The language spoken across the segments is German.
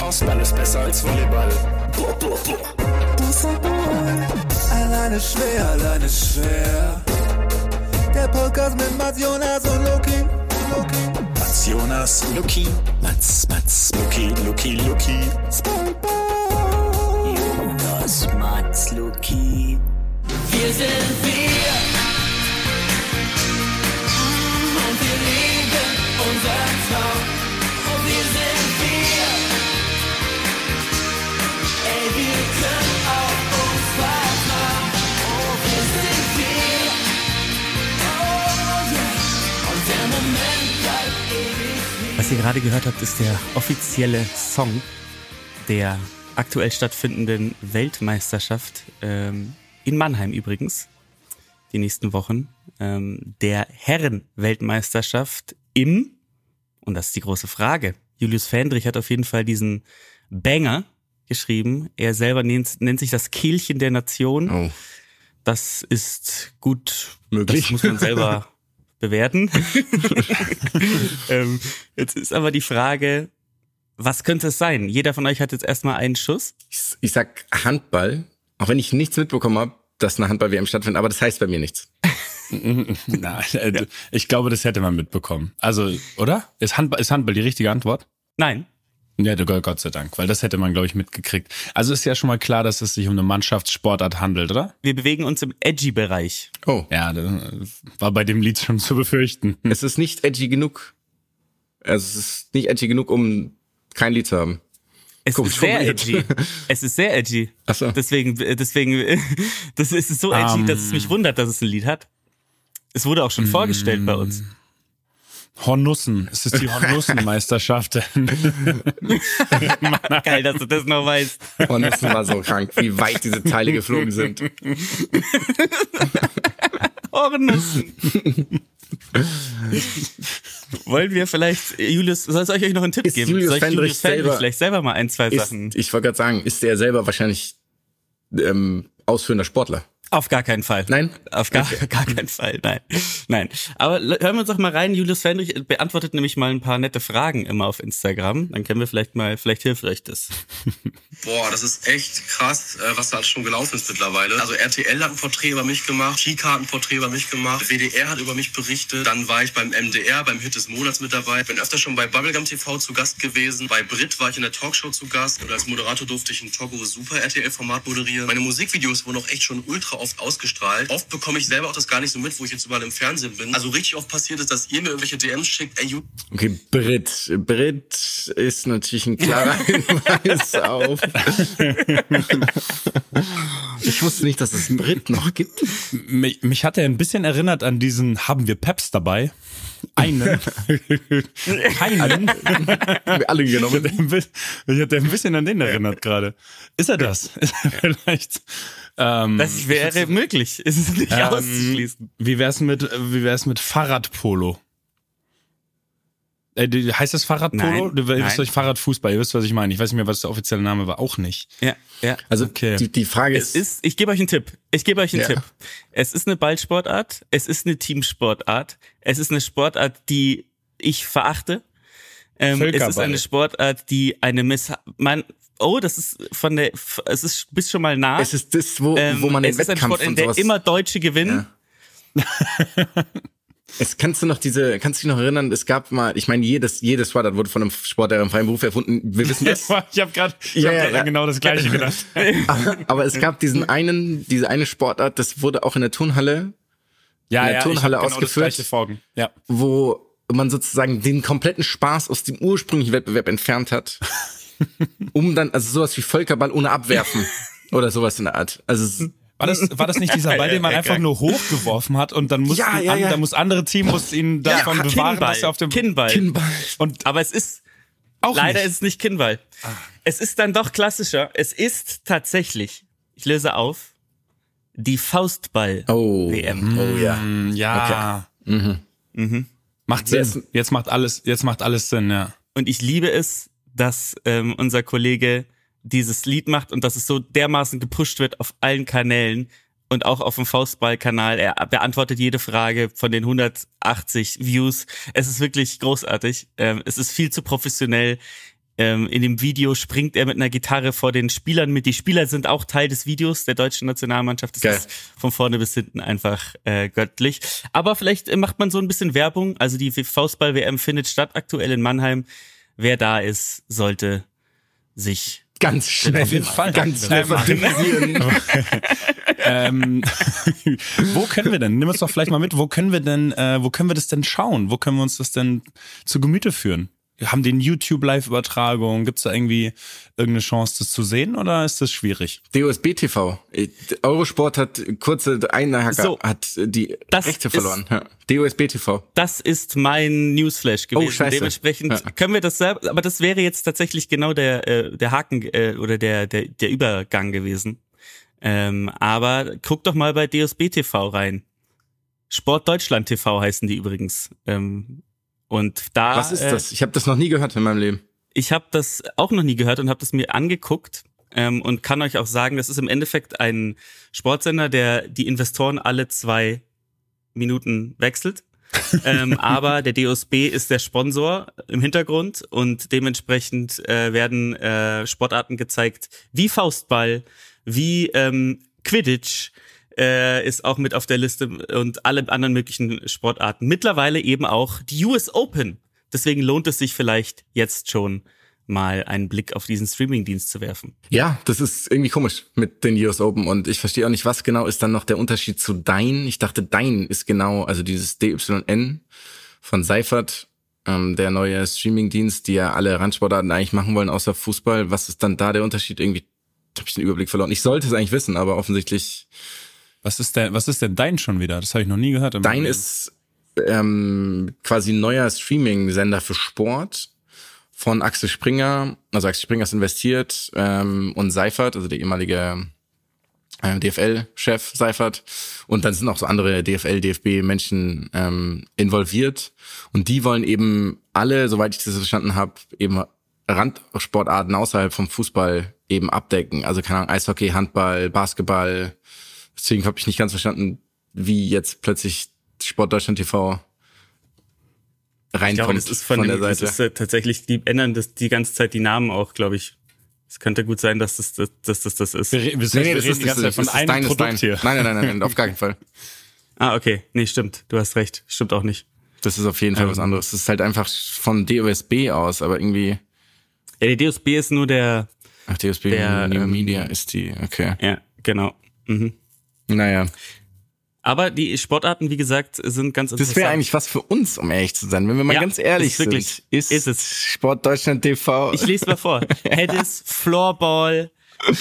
Faustball ist besser als Volleyball. Boah, boah, boah. Alleine schwer, alleine schwer. Der Podcast mit Mats Jonas und Loki. Loki. Mats Jonas, Luki, Mats, Mats, Luki, Luki, Luki. Spongebob. Jonas, Mats, Luki. Wir sind wir. Und wir leben unser Traum. Was ihr gerade gehört habt, ist der offizielle Song der aktuell stattfindenden Weltmeisterschaft ähm, in Mannheim übrigens. Die nächsten Wochen. Ähm, der Herren-Weltmeisterschaft im, und das ist die große Frage, Julius Fendrich hat auf jeden Fall diesen Banger geschrieben. Er selber nennt, nennt sich das Kehlchen der Nation. Oh. Das ist gut Möglich. Das muss man selber bewerten. ähm, jetzt ist aber die Frage, was könnte es sein? Jeder von euch hat jetzt erstmal einen Schuss. Ich, ich sag Handball, auch wenn ich nichts mitbekommen habe, dass eine Handball-WM stattfindet, aber das heißt bei mir nichts. Na, äh, ich glaube, das hätte man mitbekommen. Also, oder? Ist Handball, ist Handball die richtige Antwort? Nein. Ja, du- Gott sei Dank, weil das hätte man, glaube ich, mitgekriegt. Also ist ja schon mal klar, dass es sich um eine Mannschaftssportart handelt, oder? Wir bewegen uns im Edgy-Bereich. Oh, Ja, das war bei dem Lied schon zu befürchten. es ist nicht edgy genug. Also es ist nicht edgy genug, um kein Lied zu haben. Es Komisch ist sehr edgy. Es ist sehr edgy. Ach so. Deswegen, deswegen, das ist so edgy, Ähm. dass es mich wundert, dass es ein Lied hat. Es wurde auch schon vorgestellt bei uns. Hornussen. Es ist die Hornussenmeisterschaft. Geil, dass du das noch weißt. Das war so krank, wie weit diese Teile geflogen sind. Hornussen. Wollen wir vielleicht, Julius, soll es euch noch einen Tipp Ist geben? Julius soll ich Fendrich Julius Fendrich selber- vielleicht selber mal ein, zwei Ist, Sachen? ich wollte gerade sagen, ist er selber wahrscheinlich ähm, ausführender Sportler? Auf gar keinen Fall. Nein? Auf gar, gar keinen Fall, nein. Nein. Aber hören wir uns doch mal rein. Julius Fendrich beantwortet nämlich mal ein paar nette Fragen immer auf Instagram. Dann können wir vielleicht mal, vielleicht hilft euch das. Boah, das ist echt krass, äh, was da alles schon gelaufen ist mittlerweile. Also RTL hat ein Porträt über mich gemacht, Kika hat ein Porträt über mich gemacht, WDR hat über mich berichtet, dann war ich beim MDR, beim Hit des Monats mit dabei, bin öfter schon bei Bubblegum TV zu Gast gewesen, bei Brit war ich in der Talkshow zu Gast und als Moderator durfte ich ein Togo Super RTL-Format moderieren. Meine Musikvideos wurden auch echt schon ultra oft ausgestrahlt. Oft bekomme ich selber auch das gar nicht so mit, wo ich jetzt überall im Fernsehen bin. Also richtig oft passiert ist, dass ihr mir irgendwelche DMs schickt, ey, Okay, Brit. Brit ist natürlich ein klarer Hinweis auf. Ich wusste nicht, dass es Brit noch gibt. mich, mich hat er ein bisschen erinnert an diesen Haben wir Peps dabei? Einen. Einen. Alle genommen. Ich hatte ein bisschen an den erinnert gerade. Ist er das? Ist er vielleicht? Ähm, Das wäre möglich. Es ist nicht ähm, auszuschließen. Wie wär's mit, wie wär's mit Fahrradpolo? Äh, heißt das Fahrradpolo? Nein, Du wisst nein. euch Fahrradfußball, ihr wisst, was ich meine. Ich weiß nicht mehr, was der offizielle Name war. Auch nicht. Ja, ja. Also Okay. die, die Frage ist, ist, ich gebe euch einen Tipp. Ich gebe euch einen Ja. Tipp. Es ist eine Ballsportart. Es ist eine Teamsportart. Es ist eine Sportart, die ich verachte. Ähm, es ist eine Sportart, die eine Miss, man, oh, das ist von der, es ist, bist schon mal nah. es ist das, wo, Ähm, wo man den es ist ein Wettkampf Sport, in der immer Deutsche gewinnen. es kannst du noch diese, kannst du dich noch erinnern? Es gab mal, ich meine, jedes jedes Sportart wurde von einem Sportler im freien Beruf erfunden. Wir wissen das. Ich habe gerade Ja, hab ja, genau das gleiche gedacht. Aber es gab diesen einen, diese eine Sportart, das wurde auch in der Turnhalle, Ja, In der ja, Turnhalle genau ausgeführt. Ja. wo man sozusagen den kompletten Spaß aus dem ursprünglichen Wettbewerb entfernt hat, um dann, also sowas wie Völkerball ohne Abwerfen oder sowas in der Art. Also War das, war das nicht dieser Ball, den man einfach nur hochgeworfen hat und dann muss, Ja, ja, ja. muss andere Team muss ihn davon bewahren, Kinnball. dass er auf dem Kinnball. Kinnball. Und, aber es ist, auch leider nicht. ist es nicht Kinnball. Es ist dann doch klassischer. Es ist tatsächlich, ich löse auf, die Faustball-WM. Oh, oh ja. Mm, Ja. Macht Wer Sinn. ist- Jetzt macht alles, jetzt macht alles Sinn, ja. Und ich liebe es, dass ähm, unser Kollege dieses Lied macht und dass es so dermaßen gepusht wird auf allen Kanälen und auch auf dem Faustball-Kanal. Er beantwortet jede Frage von den 180 Views. Es ist wirklich großartig. Ähm, es ist viel zu professionell. Ähm, in dem Video springt er mit einer Gitarre vor den Spielern mit. Die Spieler sind auch Teil des Videos der deutschen Nationalmannschaft. Das Geil. ist von vorne bis hinten einfach äh, göttlich. Aber vielleicht macht man so ein bisschen Werbung. Also die Faustball-WM findet statt aktuell in Mannheim. Wer da ist, sollte sich Ganz schnell. Auf jeden Fall. Ganz schnell verdienen. ähm, wo können wir denn? Nimm uns doch vielleicht mal mit. Wo können wir denn? Äh, wo können wir das denn schauen? Wo können wir uns das denn zu Gemüte führen? Haben den YouTube Live-Übertragung. Gibt es da irgendwie irgendeine Chance, das zu sehen oder ist das schwierig? DOSB TV. Äh, Eurosport hat kurze eine Hacker So. hat die Das Rechte ist- verloren. Ja. DOSB TV. Das ist mein Newsflash gewesen. Oh, scheiße. Dementsprechend Ja. können wir das selber, aber das wäre jetzt tatsächlich genau der, äh, der Haken äh, oder der, der, der Übergang gewesen. Ähm, aber guck doch mal bei DSB TV rein. Sport Deutschland TV heißen die übrigens. Ähm, und da Was ist äh, das? Ich habe das noch nie gehört in meinem Leben. ich habe das auch noch nie gehört und habe das mir angeguckt ähm, und kann euch auch sagen, das ist im Endeffekt ein Sportsender, der die Investoren alle zwei Minuten wechselt. ähm, aber der DOSB ist der Sponsor im Hintergrund und dementsprechend äh, werden äh, Sportarten gezeigt wie Faustball, wie ähm, Quidditch äh, ist auch mit auf der Liste und alle anderen möglichen Sportarten. Mittlerweile eben auch die US Open. Deswegen lohnt es sich vielleicht jetzt schon mal einen Blick auf diesen Streamingdienst zu werfen. Ja, das ist irgendwie komisch mit den US Open und ich verstehe auch nicht, was genau ist dann noch der Unterschied zu Dein. Ich dachte, Dein ist genau, also dieses DYN von Seifert, ähm, der neue Streamingdienst, die ja alle Randsportarten eigentlich machen wollen, außer Fußball. Was ist dann da der Unterschied? Irgendwie habe ich den Überblick verloren. Ich sollte es eigentlich wissen, aber offensichtlich Was ist denn, was ist denn dein schon wieder? Das habe ich noch nie gehört. Dein ist ähm, quasi ein neuer Streaming-Sender für Sport von Axel Springer. Also Axel Springer ist investiert ähm, und Seifert, also der ehemalige äh, DFL-Chef Seifert. Und dann sind auch so andere DFL, DFB-Menschen ähm, involviert. Und die wollen eben alle, soweit ich das verstanden habe, eben Randsportarten außerhalb vom Fußball eben abdecken. Also keine Ahnung, Eishockey, Handball, Basketball. Deswegen habe ich nicht ganz verstanden, wie jetzt plötzlich Sport Deutschland TV Ich glaube, reinkommt das ist von, von, dem, der das Seite. ist äh, tatsächlich, die ändern das die ganze Zeit die Namen auch, glaube ich. Es könnte gut sein, dass das das, dass das, das ist. Wir, wir, Nee, nee, wir das reden ist, die das ganze Zeit von das ist einem dein, Produkt dein. hier. Nein, nein, nein, nein, nein, auf gar keinen Fall. Ah, okay. Nee, stimmt. Du hast recht. Stimmt auch nicht. Das ist auf jeden Fall was Ähm. anderes. Das ist halt einfach von DOSB aus, aber irgendwie, Ja, die DSB ist nur der, ach, DOSB Der, New ähm, Media ist die, okay. ja, genau. Mhm. Naja. Aber die Sportarten, wie gesagt, sind ganz interessant. Das wäre eigentlich was für uns, um ehrlich zu sein. Wenn wir mal Ja, ganz ehrlich ist wirklich- sind, ist, ist es. Sport Deutschland TV. Ich lese mal vor. Tennis, Floorball,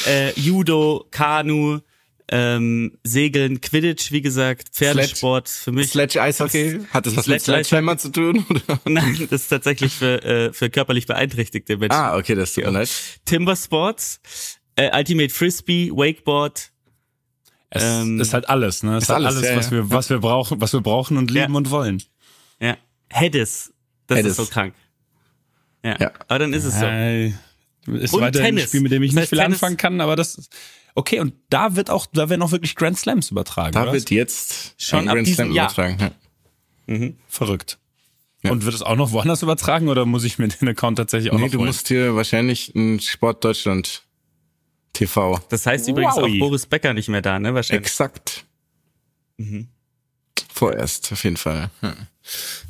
äh, Judo, Kanu, ähm, Segeln, Quidditch, wie gesagt, Pferdesport für mich. Sledge Eishockey. Hat das was mit Sledge Sledgehammer zu tun? Oder? Nein, das ist tatsächlich für, äh, für körperlich beeinträchtigte Menschen. Ah, okay, das tut mir leid. Timber Sports, äh, Ultimate Frisbee, Wakeboard. Es Ähm, ist halt alles, ne? Es ist halt alles, alles, ja, was ja. wir, was wir brauchen, was wir brauchen und lieben Ja. und wollen. Ja. Hedis. Das Hedis. ist so krank. Ja. Ja. Aber dann ist es so. Äh, ist Und weiterhin ein Tennis. Spiel, mit dem ich Das nicht viel Tennis- anfangen kann, aber das ist, okay, und da wird auch, da werden auch wirklich Grand Slams übertragen, Da oder? wird jetzt Schon ein Grand Slam übertragen. Ja. Verrückt. Ja. Und wird es auch noch woanders übertragen oder muss ich mir den Account tatsächlich auch Nee, noch du holen? musst hier wahrscheinlich ein Sport Deutschland TV. Das heißt übrigens Wowi. auch Boris Becker nicht mehr da, ne? Wahrscheinlich. Exakt. Mhm. Vorerst, auf jeden Fall. Ja,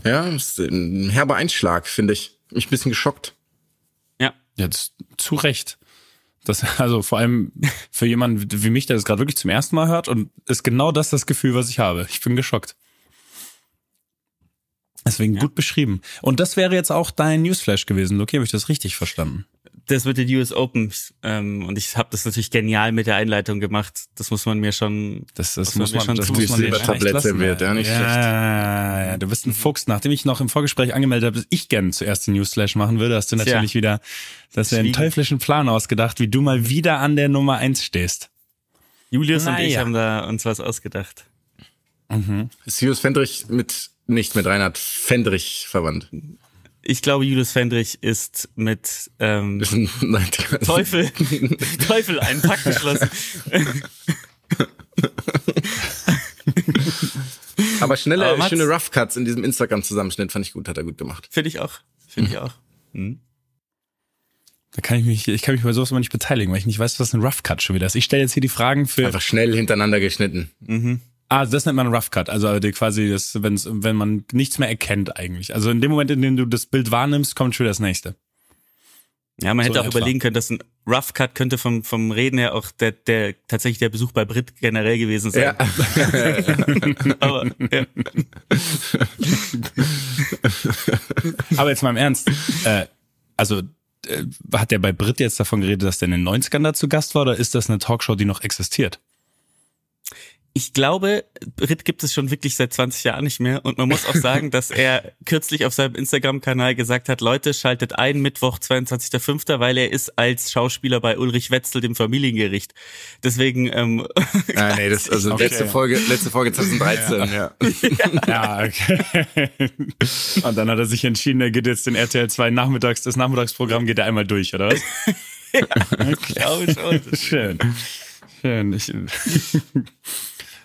ja ist ein herber Einschlag, finde ich. Mich ein bisschen geschockt. Ja. Jetzt zu Recht. Das, also vor allem für jemanden wie mich, der das gerade wirklich zum ersten Mal hört und ist genau das das Gefühl, was ich habe. Ich bin geschockt. Deswegen gut beschrieben. Und das wäre jetzt auch dein Newsflash gewesen, Luki, habe ich das richtig verstanden? Das mit den US Open. Ähm, und ich habe das natürlich genial mit der Einleitung gemacht. Das muss man mir schon. Das, das Das muss wird mir man, schon das muss man lassen, serviert, ja, nicht ja, schlecht. Ja, ja, du bist ein Fuchs. Nachdem ich noch im Vorgespräch angemeldet habe, dass ich gerne zuerst den Newsflash machen würde, hast du Tja. natürlich wieder, dass wir einen teuflischen Plan ausgedacht, wie du mal wieder an der Nummer eins stehst. Julius und ich haben da uns was ausgedacht. Ist Julius Fendrich mit, nicht mit Reinhard Fendrich verwandt? Ich glaube, Julius Fendrich ist mit ähm, Nein, Teufel, Teufel einen Pakt geschlossen. Aber schnelle, Aber schöne Rough Cuts in diesem Instagram-Zusammenschnitt fand ich gut, hat er gut gemacht. Finde ich auch. Finde ich auch. Da kann ich mich, ich kann mich bei sowas immer nicht beteiligen, weil ich nicht weiß, was ein Rough Cut schon wieder ist. Ich stelle jetzt hier die Fragen für. Einfach schnell hintereinander geschnitten. Ah, das nennt man Rough Cut. Also quasi, das, wenn's, wenn man nichts mehr erkennt eigentlich. Also in dem Moment, in dem du das Bild wahrnimmst, kommt schon das nächste. Ja, man So hätte auch etwa. überlegen können, dass ein Rough Cut könnte vom, vom Reden her auch der, der, tatsächlich der Besuch bei Brit generell gewesen sein. Aber, ja. Aber jetzt mal im Ernst. Äh, also äh, hat der bei Brit jetzt davon geredet, dass der in den 90ern da zu Gast war oder ist das eine Talkshow, die noch existiert? Ich glaube, Brit gibt es schon wirklich seit 20 Jahren nicht mehr. Und man muss auch sagen, dass er kürzlich auf seinem Instagram-Kanal gesagt hat, Leute, schaltet ein Mittwoch, 22.05., weil er ist als Schauspieler bei Ulrich Wetzel, dem Familiengericht. Deswegen, ähm, Ah, nee, das, also Okay. letzte Folge, letzte Folge 2013, ja. Ja, okay. Und dann hat er sich entschieden, er geht jetzt den RTL 2 Nachmittags, das Nachmittagsprogramm geht er einmal durch, oder was? glaube schon. Schön. Schön. Ich,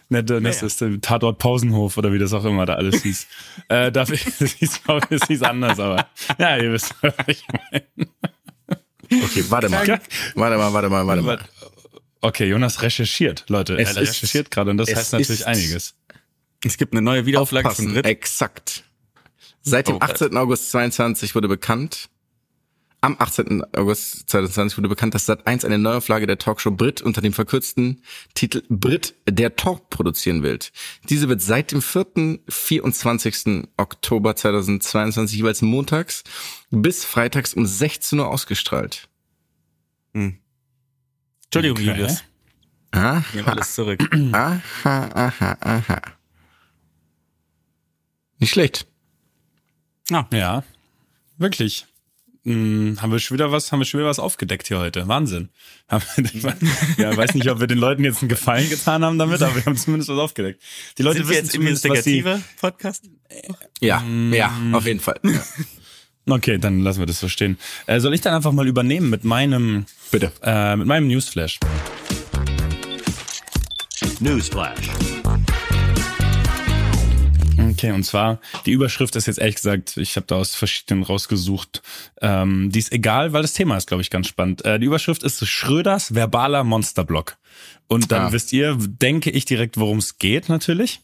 Nett, das ist der Tatort Pausenhof oder wie das auch immer da alles hieß. äh, darf ich, das hieß, das hieß anders, aber ja, ihr wisst, was ich meine. Okay, warte mal. Warte mal, warte mal, warte mal. Okay, Jonas recherchiert, Leute. Es er recherchiert gerade und das es heißt natürlich ist- einiges. Es gibt eine neue Wiederauflage von Brit. exakt. Seit dem Oh, 18. August 22 wurde bekannt, am 18. August 2020 wurde bekannt, dass Sat1 eine Neuauflage der Talkshow Brit unter dem verkürzten Titel Brit der Talk produzieren wird. Diese wird seit dem 4. 24. Oktober 2022 jeweils montags bis freitags um 16 Uhr ausgestrahlt. Entschuldigung, Okay. Julius. Aha, Nehmen alles zurück. aha, aha, aha. Nicht schlecht. Ja, wirklich. Hm, haben wir schon wieder was, haben wir schon wieder was aufgedeckt hier heute. Wahnsinn. Ja, weiß nicht, ob wir den Leuten jetzt einen Gefallen getan haben damit, aber wir haben zumindest was aufgedeckt. Die Leute Sind wir wissen zumindest, was sie, Podcast? Ja, ja, auf jeden Fall. Ja. Okay, dann lassen wir das so stehen. Äh, soll ich dann einfach mal übernehmen mit meinem, Bitte. äh, mit meinem Newsflash? Newsflash. Okay, und zwar, die Überschrift ist jetzt ehrlich gesagt, ich habe da aus verschiedenen rausgesucht. Ähm, die ist egal, weil das Thema ist, glaube ich, ganz spannend. Äh, die Überschrift ist Schröders verbaler Monsterblock. Und dann Ah. wisst ihr, denke ich direkt, worum es geht natürlich.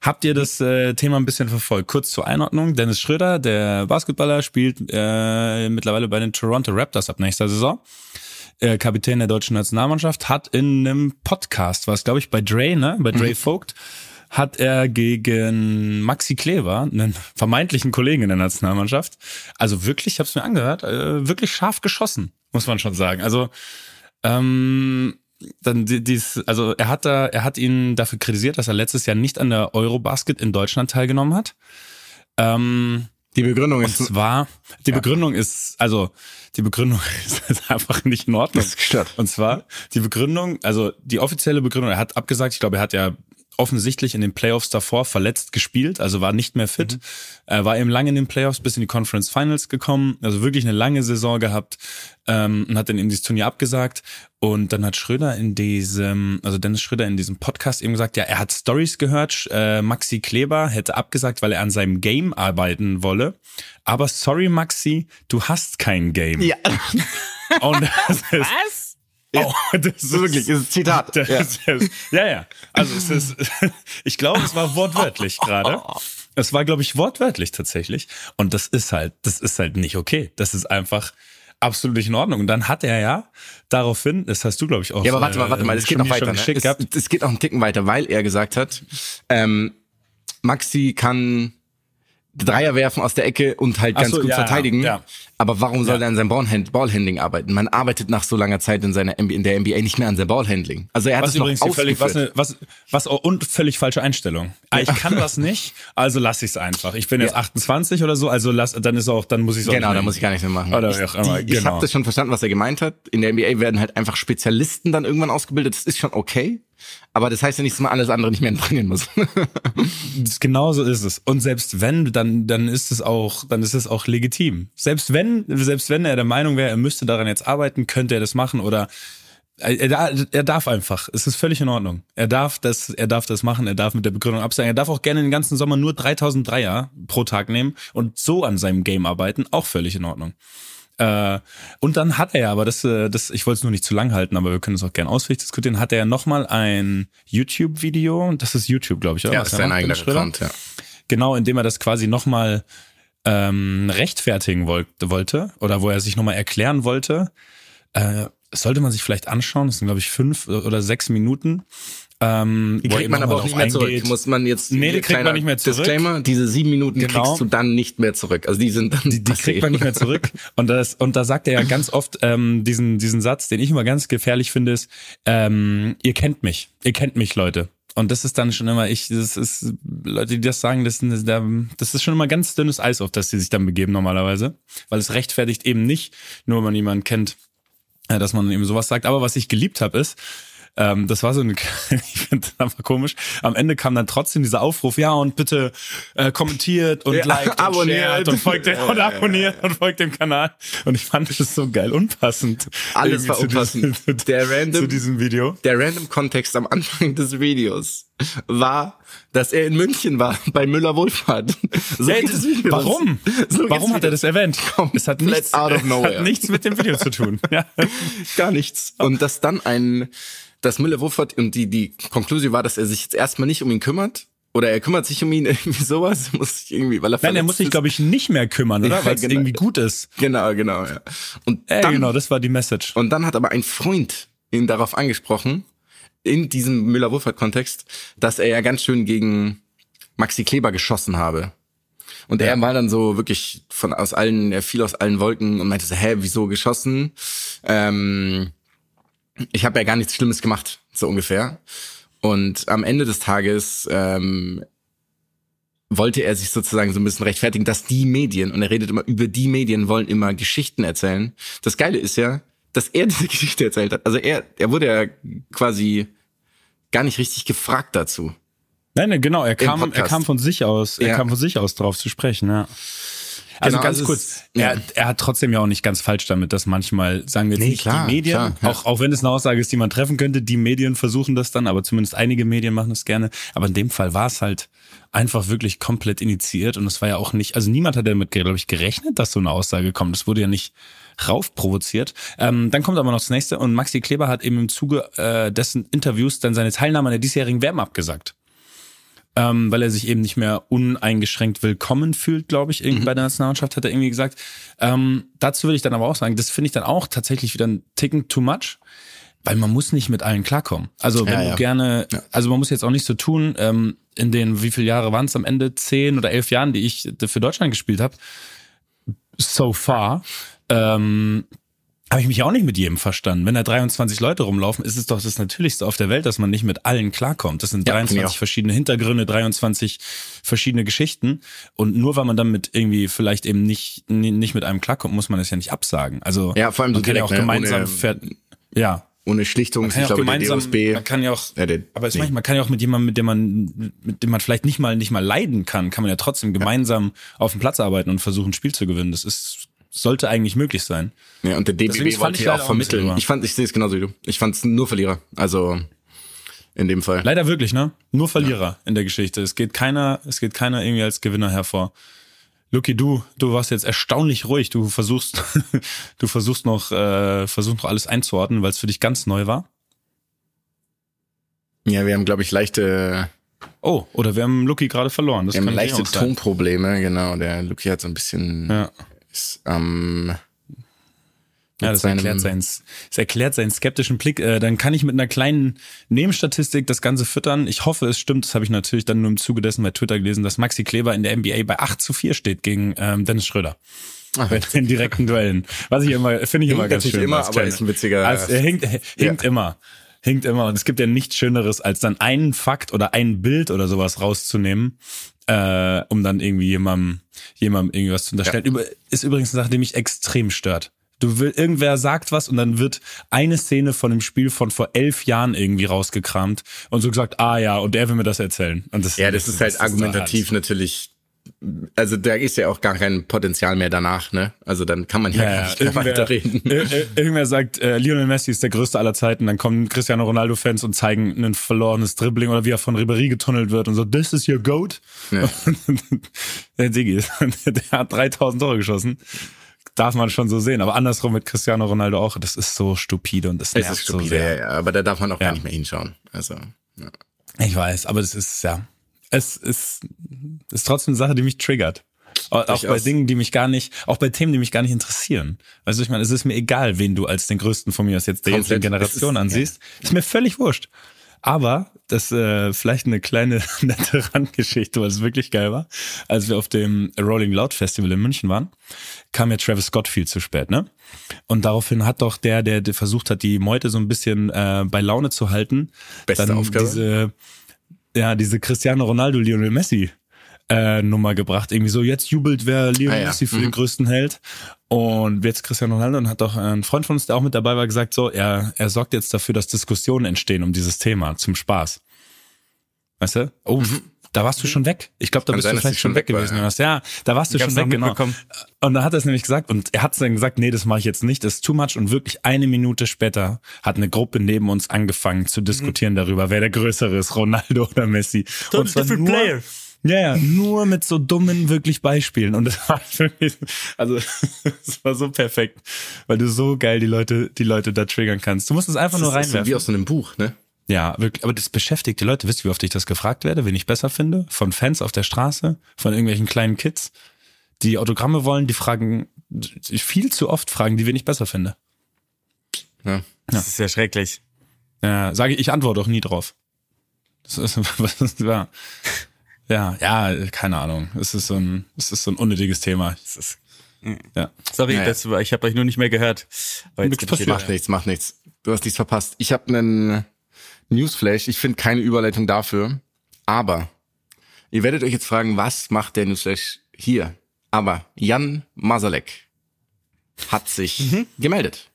Habt ihr das äh, Thema ein bisschen verfolgt? Kurz zur Einordnung. Dennis Schröder, der Basketballer, spielt äh, mittlerweile bei den Toronto Raptors ab nächster Saison. Äh, Kapitän der deutschen Nationalmannschaft, hat in einem Podcast, was glaube ich bei Dre, ne, bei Dre Vogt, hat er gegen Maxi Kleber, einen vermeintlichen Kollegen in der Nationalmannschaft, also wirklich, ich habe es mir angehört, äh, wirklich scharf geschossen, muss man schon sagen. Also ähm, dann die- dies, also er hat da, er hat ihn dafür kritisiert, dass er letztes Jahr nicht an der Eurobasket in Deutschland teilgenommen hat. Ähm, Die Begründung und ist, zwar, die Begründung ist, also die Begründung ist einfach nicht in Ordnung. Das ist gestört. Und zwar, die Begründung, also die offizielle Begründung, er hat abgesagt, ich glaube, er hat ja offensichtlich in den Playoffs davor verletzt gespielt, also war nicht mehr fit. Er war eben lange in den Playoffs bis in die Conference Finals gekommen, also wirklich eine lange Saison gehabt ähm, und hat dann eben dieses Turnier abgesagt. Und dann hat Schröder in diesem, also Dennis Schröder in diesem Podcast eben gesagt, ja, er hat Stories gehört, äh, Maxi Kleber hätte abgesagt, weil er an seinem Game arbeiten wolle. Aber sorry, Maxi, du hast kein Game. ja, Und das ist, Was? Oh, das ist wirklich, ist ein Zitat. Das Ja. ist, ja, ja. Also es ist, ich glaube, es war wortwörtlich gerade. Es war, glaube ich, wortwörtlich tatsächlich. Und das ist halt, das ist halt nicht okay. Das ist einfach absolut nicht in Ordnung. Und dann hat er ja daraufhin, das hast du, glaube ich, auch. Ja, aber warte mal, warte mal, es geht noch weiter. Ne? Es, es geht noch einen Ticken weiter, weil er gesagt hat, ähm, Maxi kann Dreier werfen aus der Ecke und halt Ach ganz so, gut ja, verteidigen. ja. Aber warum soll Ja. er an seinem Ballhand Ballhandling arbeiten? Man arbeitet nach so langer Zeit in seiner NBA, in der NBA nicht mehr an seinem Ballhandling. Also er hat Was es noch übrigens die völlig, was, eine, was, was und völlig falsche Einstellung. Ah, ich kann das nicht, also lasse ich es einfach. Ich bin jetzt Ja. 28 oder so, also lass, dann ist auch, dann muss ich es auch Genau, nicht da nehmen. muss ich gar nichts mehr machen. Oder ich ich genau. habe das schon verstanden, was er gemeint hat. In der NBA werden halt einfach Spezialisten dann irgendwann ausgebildet. Das ist schon okay. Aber das heißt ja nicht, dass man alles andere nicht mehr bringen muss. Das- Genau so ist es. Und selbst wenn, dann, dann ist es auch, dann ist es auch legitim. Selbst wenn, selbst wenn er der Meinung wäre, er müsste daran jetzt arbeiten, könnte er das machen oder er, er, er darf einfach. Es ist völlig in Ordnung. Er darf das, er darf das machen. Er darf mit der Begründung absagen. Er darf auch gerne den ganzen Sommer nur 3000 Dreier pro Tag nehmen und so an seinem Game arbeiten. Auch völlig in Ordnung. Äh, und dann hat er ja, aber das, äh, das ich wollte es nur nicht zu lang halten, aber wir können es auch gerne ausführlich diskutieren, hat er ja nochmal ein YouTube-Video, das ist YouTube, glaube ich, oder? Ja, Was ist sein eigener? Account, ja. Genau, indem er das quasi nochmal ähm, rechtfertigen wollte, wollte oder wo er sich nochmal erklären wollte. Äh, sollte man sich vielleicht anschauen, das sind glaube ich fünf oder sechs Minuten. Ähm, Die kriegt man aber auch nicht mehr zurück. eingeht. Muss man jetzt. Nee, die kriegt man nicht mehr zurück. Disclaimer: Diese sieben Minuten Genau. kriegst du dann nicht mehr zurück. Also die sind dann. die, die kriegt man nicht mehr zurück. Und das und da sagt er ja ganz oft ähm, diesen diesen Satz, den ich immer ganz gefährlich finde, ist: ähm, Ihr kennt mich, ihr kennt mich, Leute. Und das ist dann schon immer ich. Das ist Leute, die das sagen, das, ist- das ist schon immer ganz dünnes Eis, auf das sie sich dann begeben normalerweise, weil es rechtfertigt eben nicht, nur wenn man jemanden kennt, äh, dass man eben sowas sagt. Aber was ich geliebt habe, ist, ähm, das war so eine, ich finde das einfach komisch. Am Ende kam dann trotzdem dieser Aufruf, ja und bitte äh, kommentiert und Ja, liked und abonniert. und folgt dem, und abonniert und folgt dem Kanal. Und ich fand das so geil unpassend. Alles war unpassend. diesem- Der random- zu diesem Video. Der random Kontext am Anfang des Videos war, dass er in München war bei Müller Wohlfahrt. So Ja, das, warum? So warum hat er das erwähnt? Es hat nichts, out of nowhere. hat nichts mit dem Video zu tun. Ja. Gar nichts. Und dass dann ein, dass Müller Wohlfahrt und die, die Konklusion war, dass er sich jetzt erstmal nicht um ihn kümmert. Oder er kümmert sich um ihn irgendwie sowas, muss sich irgendwie, weil er Nein, er muss sich, glaube ich, nicht mehr kümmern, oder? Ja, Weil es genau. irgendwie gut ist. Genau, genau, ja. Und Äh, dann, genau, das war die Message. Und dann hat aber ein Freund ihn darauf angesprochen, in diesem Müller-Wurfert-Kontext, dass er ja ganz schön gegen Maxi Kleber geschossen habe. Und er war dann so wirklich von aus allen, er fiel aus allen Wolken und meinte so, hä, wieso geschossen? Ähm, ich habe ja gar nichts Schlimmes gemacht, so ungefähr. Und am Ende des Tages ähm, wollte er sich sozusagen so ein bisschen rechtfertigen, dass die Medien, und er redet immer über die Medien, wollen immer Geschichten erzählen. Das Geile ist ja, dass er diese Geschichte erzählt hat. Also er, er wurde ja quasi gar nicht richtig gefragt dazu. Nein, nein, genau, er kam, er kam von sich aus, er Ja. kam von sich aus drauf zu sprechen, ja. Also Genau, ganz also kurz, es- er, ja. er hat trotzdem ja auch nicht ganz falsch damit, dass manchmal, sagen wir jetzt Nee, nicht klar, die Medien, klar, ja. auch, auch wenn es eine Aussage ist, die man treffen könnte, die Medien versuchen das dann, aber zumindest einige Medien machen das gerne. Aber in dem Fall war es halt einfach wirklich komplett initiiert und es war ja auch nicht, also niemand hat damit, glaube ich, gerechnet, dass so eine Aussage kommt. Das wurde ja nicht raufprovoziert. Ähm, dann kommt aber noch das nächste und Maxi Kleber hat eben im Zuge äh, dessen Interviews dann seine Teilnahme an der diesjährigen WM abgesagt ähm, weil er sich eben nicht mehr uneingeschränkt willkommen fühlt, glaube ich, irgendwie bei der Nationalmannschaft, hat er irgendwie gesagt. Ähm, dazu würde ich dann aber auch sagen, das finde ich dann auch tatsächlich wieder ein Ticken too much, weil man muss nicht mit allen klarkommen. Also wenn Ja, du ja. gerne, also man muss jetzt auch nicht so tun, ähm, in den, wie viele Jahre waren es am Ende? Zehn oder elf Jahren, die ich für Deutschland gespielt habe, so far, ähm, habe ich mich auch nicht mit jedem verstanden. Wenn da 23 Leute rumlaufen, ist es doch das Natürlichste auf der Welt, dass man nicht mit allen klarkommt. Das sind Ja, finde ich 23 auch. verschiedene Hintergründe, 23 verschiedene Geschichten. Und nur weil man dann mit irgendwie vielleicht eben nicht, nicht mit einem klarkommt, muss man das ja nicht absagen. Also Ja, vor allem man so kann ja auch direkt, ne? gemeinsam Ohne- ver- ja. Ohne Schlichtung, Man kann ich ja auch glaube, gemeinsam, man kann ja auch, Ja, der- aber es nee. manchmal kann ja auch mit jemandem, mit dem man, mit dem man vielleicht nicht mal, nicht mal leiden kann, kann man ja trotzdem gemeinsam auf dem Platz arbeiten und versuchen, ein Spiel zu gewinnen. Das ist, sollte eigentlich möglich sein. Ja, und der Deswegen DBB fand wollte ich ja leider auch vermitteln. Ich fand, ich sehe es genauso wie du. Ich fand es nur Verlierer. Also in dem Fall. Leider wirklich, ne? Nur Verlierer in der Geschichte. Es geht keiner, es geht keiner irgendwie als Gewinner hervor. Lucky, du, du warst jetzt erstaunlich ruhig. Du versuchst, du versuchst noch, äh, versuchst noch alles einzuordnen, weil es für dich ganz neu war. Ja, wir haben, glaube ich, leichte, Oh, oder wir haben Lucky gerade verloren. Das wir haben leichte. Tonprobleme. Genau, der Luki hat so ein bisschen Ja. Ist am Ja, das erklärt, seinen, das erklärt seinen skeptischen Blick. Äh, dann kann ich mit einer kleinen Nebenstatistik das Ganze füttern. Ich hoffe, es stimmt. Das habe ich natürlich dann nur im Zuge dessen bei Twitter gelesen, dass Maxi Kleber in der NBA bei 8 zu 4 steht gegen ähm, Dennis Schröder. Bei den direkten Duellen. Was ich immer, finde ich immer Hinkt ganz schön. immer, als aber ist ein witziger- Also, er hinkt, er hinkt immer. Hinkt immer. Und es gibt ja nichts Schöneres, als dann einen Fakt oder ein Bild oder sowas rauszunehmen, äh, um dann irgendwie jemandem, jemandem irgendwie was zu unterstellen. Über, ist übrigens eine Sache, die mich extrem stört. Du will, irgendwer sagt was und dann wird eine Szene von dem Spiel von vor elf Jahren irgendwie rausgekramt und so gesagt, ah ja, und er will mir das erzählen. Und das, Ja, das ist halt doch argumentativ natürlich. Also da ist ja auch gar kein Potenzial mehr danach, ne? Also dann kann man ja, Ja, gar nicht mehr weiterreden. Ir- ir- irgendwer sagt, äh, Lionel Messi ist der größte aller Zeiten, dann kommen Cristiano Ronaldo-Fans und zeigen ein verlorenes Dribbling oder wie er von Ribéry getunnelt wird und so, this is your goat. Ja. der Diggi, der hat 3000 Tore geschossen. darf man schon so sehen. Aber andersrum mit Cristiano Ronaldo auch. Das ist so stupide und das Es nervt ist so stupide, sehr. ja, ja, aber da darf man auch gar nicht mehr hinschauen. Also, ja. Ich weiß, aber das ist ja, es ist, ist trotzdem eine Sache, die mich triggert. Auch auch bei. Dingen, die mich gar nicht, auch bei Themen, die mich gar nicht interessieren. Also ich meine, es ist mir egal, wen du als den größten von mir aus jetzt der jetzigen. Generation ist- ansiehst. Ist mir völlig wurscht. Aber das äh, vielleicht eine kleine nette Randgeschichte, weil es wirklich geil war. Als wir auf dem Rolling Loud Festival in München waren, kam ja Travis Scott viel zu spät, ne? Und daraufhin hat doch der, der, der versucht hat, die Meute so ein bisschen äh, bei Laune zu halten, Beste dann Aufgabe. diese ja, diese Cristiano Ronaldo, Lionel Messi äh, Nummer gebracht. Irgendwie so, jetzt jubelt wer Lionel Ah, ja. Messi für Mhm. den größten Held. Und jetzt Cristiano Ronaldo und hat doch ein Freund von uns, der auch mit dabei war, gesagt, so, er, er sorgt jetzt dafür, dass Diskussionen entstehen um dieses Thema zum Spaß. Weißt du? Oh, da warst du schon weg. Ich glaube, da Mhm. Kann bist sein, du vielleicht ich schon weg weg war, gewesen. ja. Jonas. Ja, da warst du schon weg, genau. Und dann hat er es nämlich gesagt und er hat dann gesagt, nee, das mache ich jetzt nicht, das ist too much. Und wirklich eine Minute später hat eine Gruppe neben uns angefangen zu diskutieren darüber, wer der Größere ist, Ronaldo oder Messi. Und zwar different nur, player. ja, ja, nur mit so dummen wirklich Beispielen. Und das war wirklich, also es war so perfekt, weil du so geil die Leute, die Leute da triggern kannst. Du musst es einfach nur Das ist so reinwerfen. wie aus so einem Buch, ne? Ja, wirklich. Aber das beschäftigt die Leute. Wisst ihr, wie oft ich das gefragt werde, wen ich besser finde? Von Fans auf der Straße, von irgendwelchen kleinen Kids, die Autogramme wollen, die fragen, viel zu oft fragen, die wen ich besser finde. Das ist ja schrecklich. Ja, sage ich, ich antworte auch nie drauf. Das ist, was ist ja. Ja, ja, keine Ahnung. Es ist so ein, es ist so ein unnötiges Thema. Das ist, Ja. sorry, Naja. das, war- ich habe euch nur nicht mehr gehört. Ich passiert. Macht nichts, macht nichts. Du hast nichts verpasst. Ich habe einen Newsflash. Ich finde keine Überleitung dafür. Aber ihr werdet euch jetzt fragen, was macht der Newsflash hier? Aber Jan Masalek hat sich Mhm. gemeldet.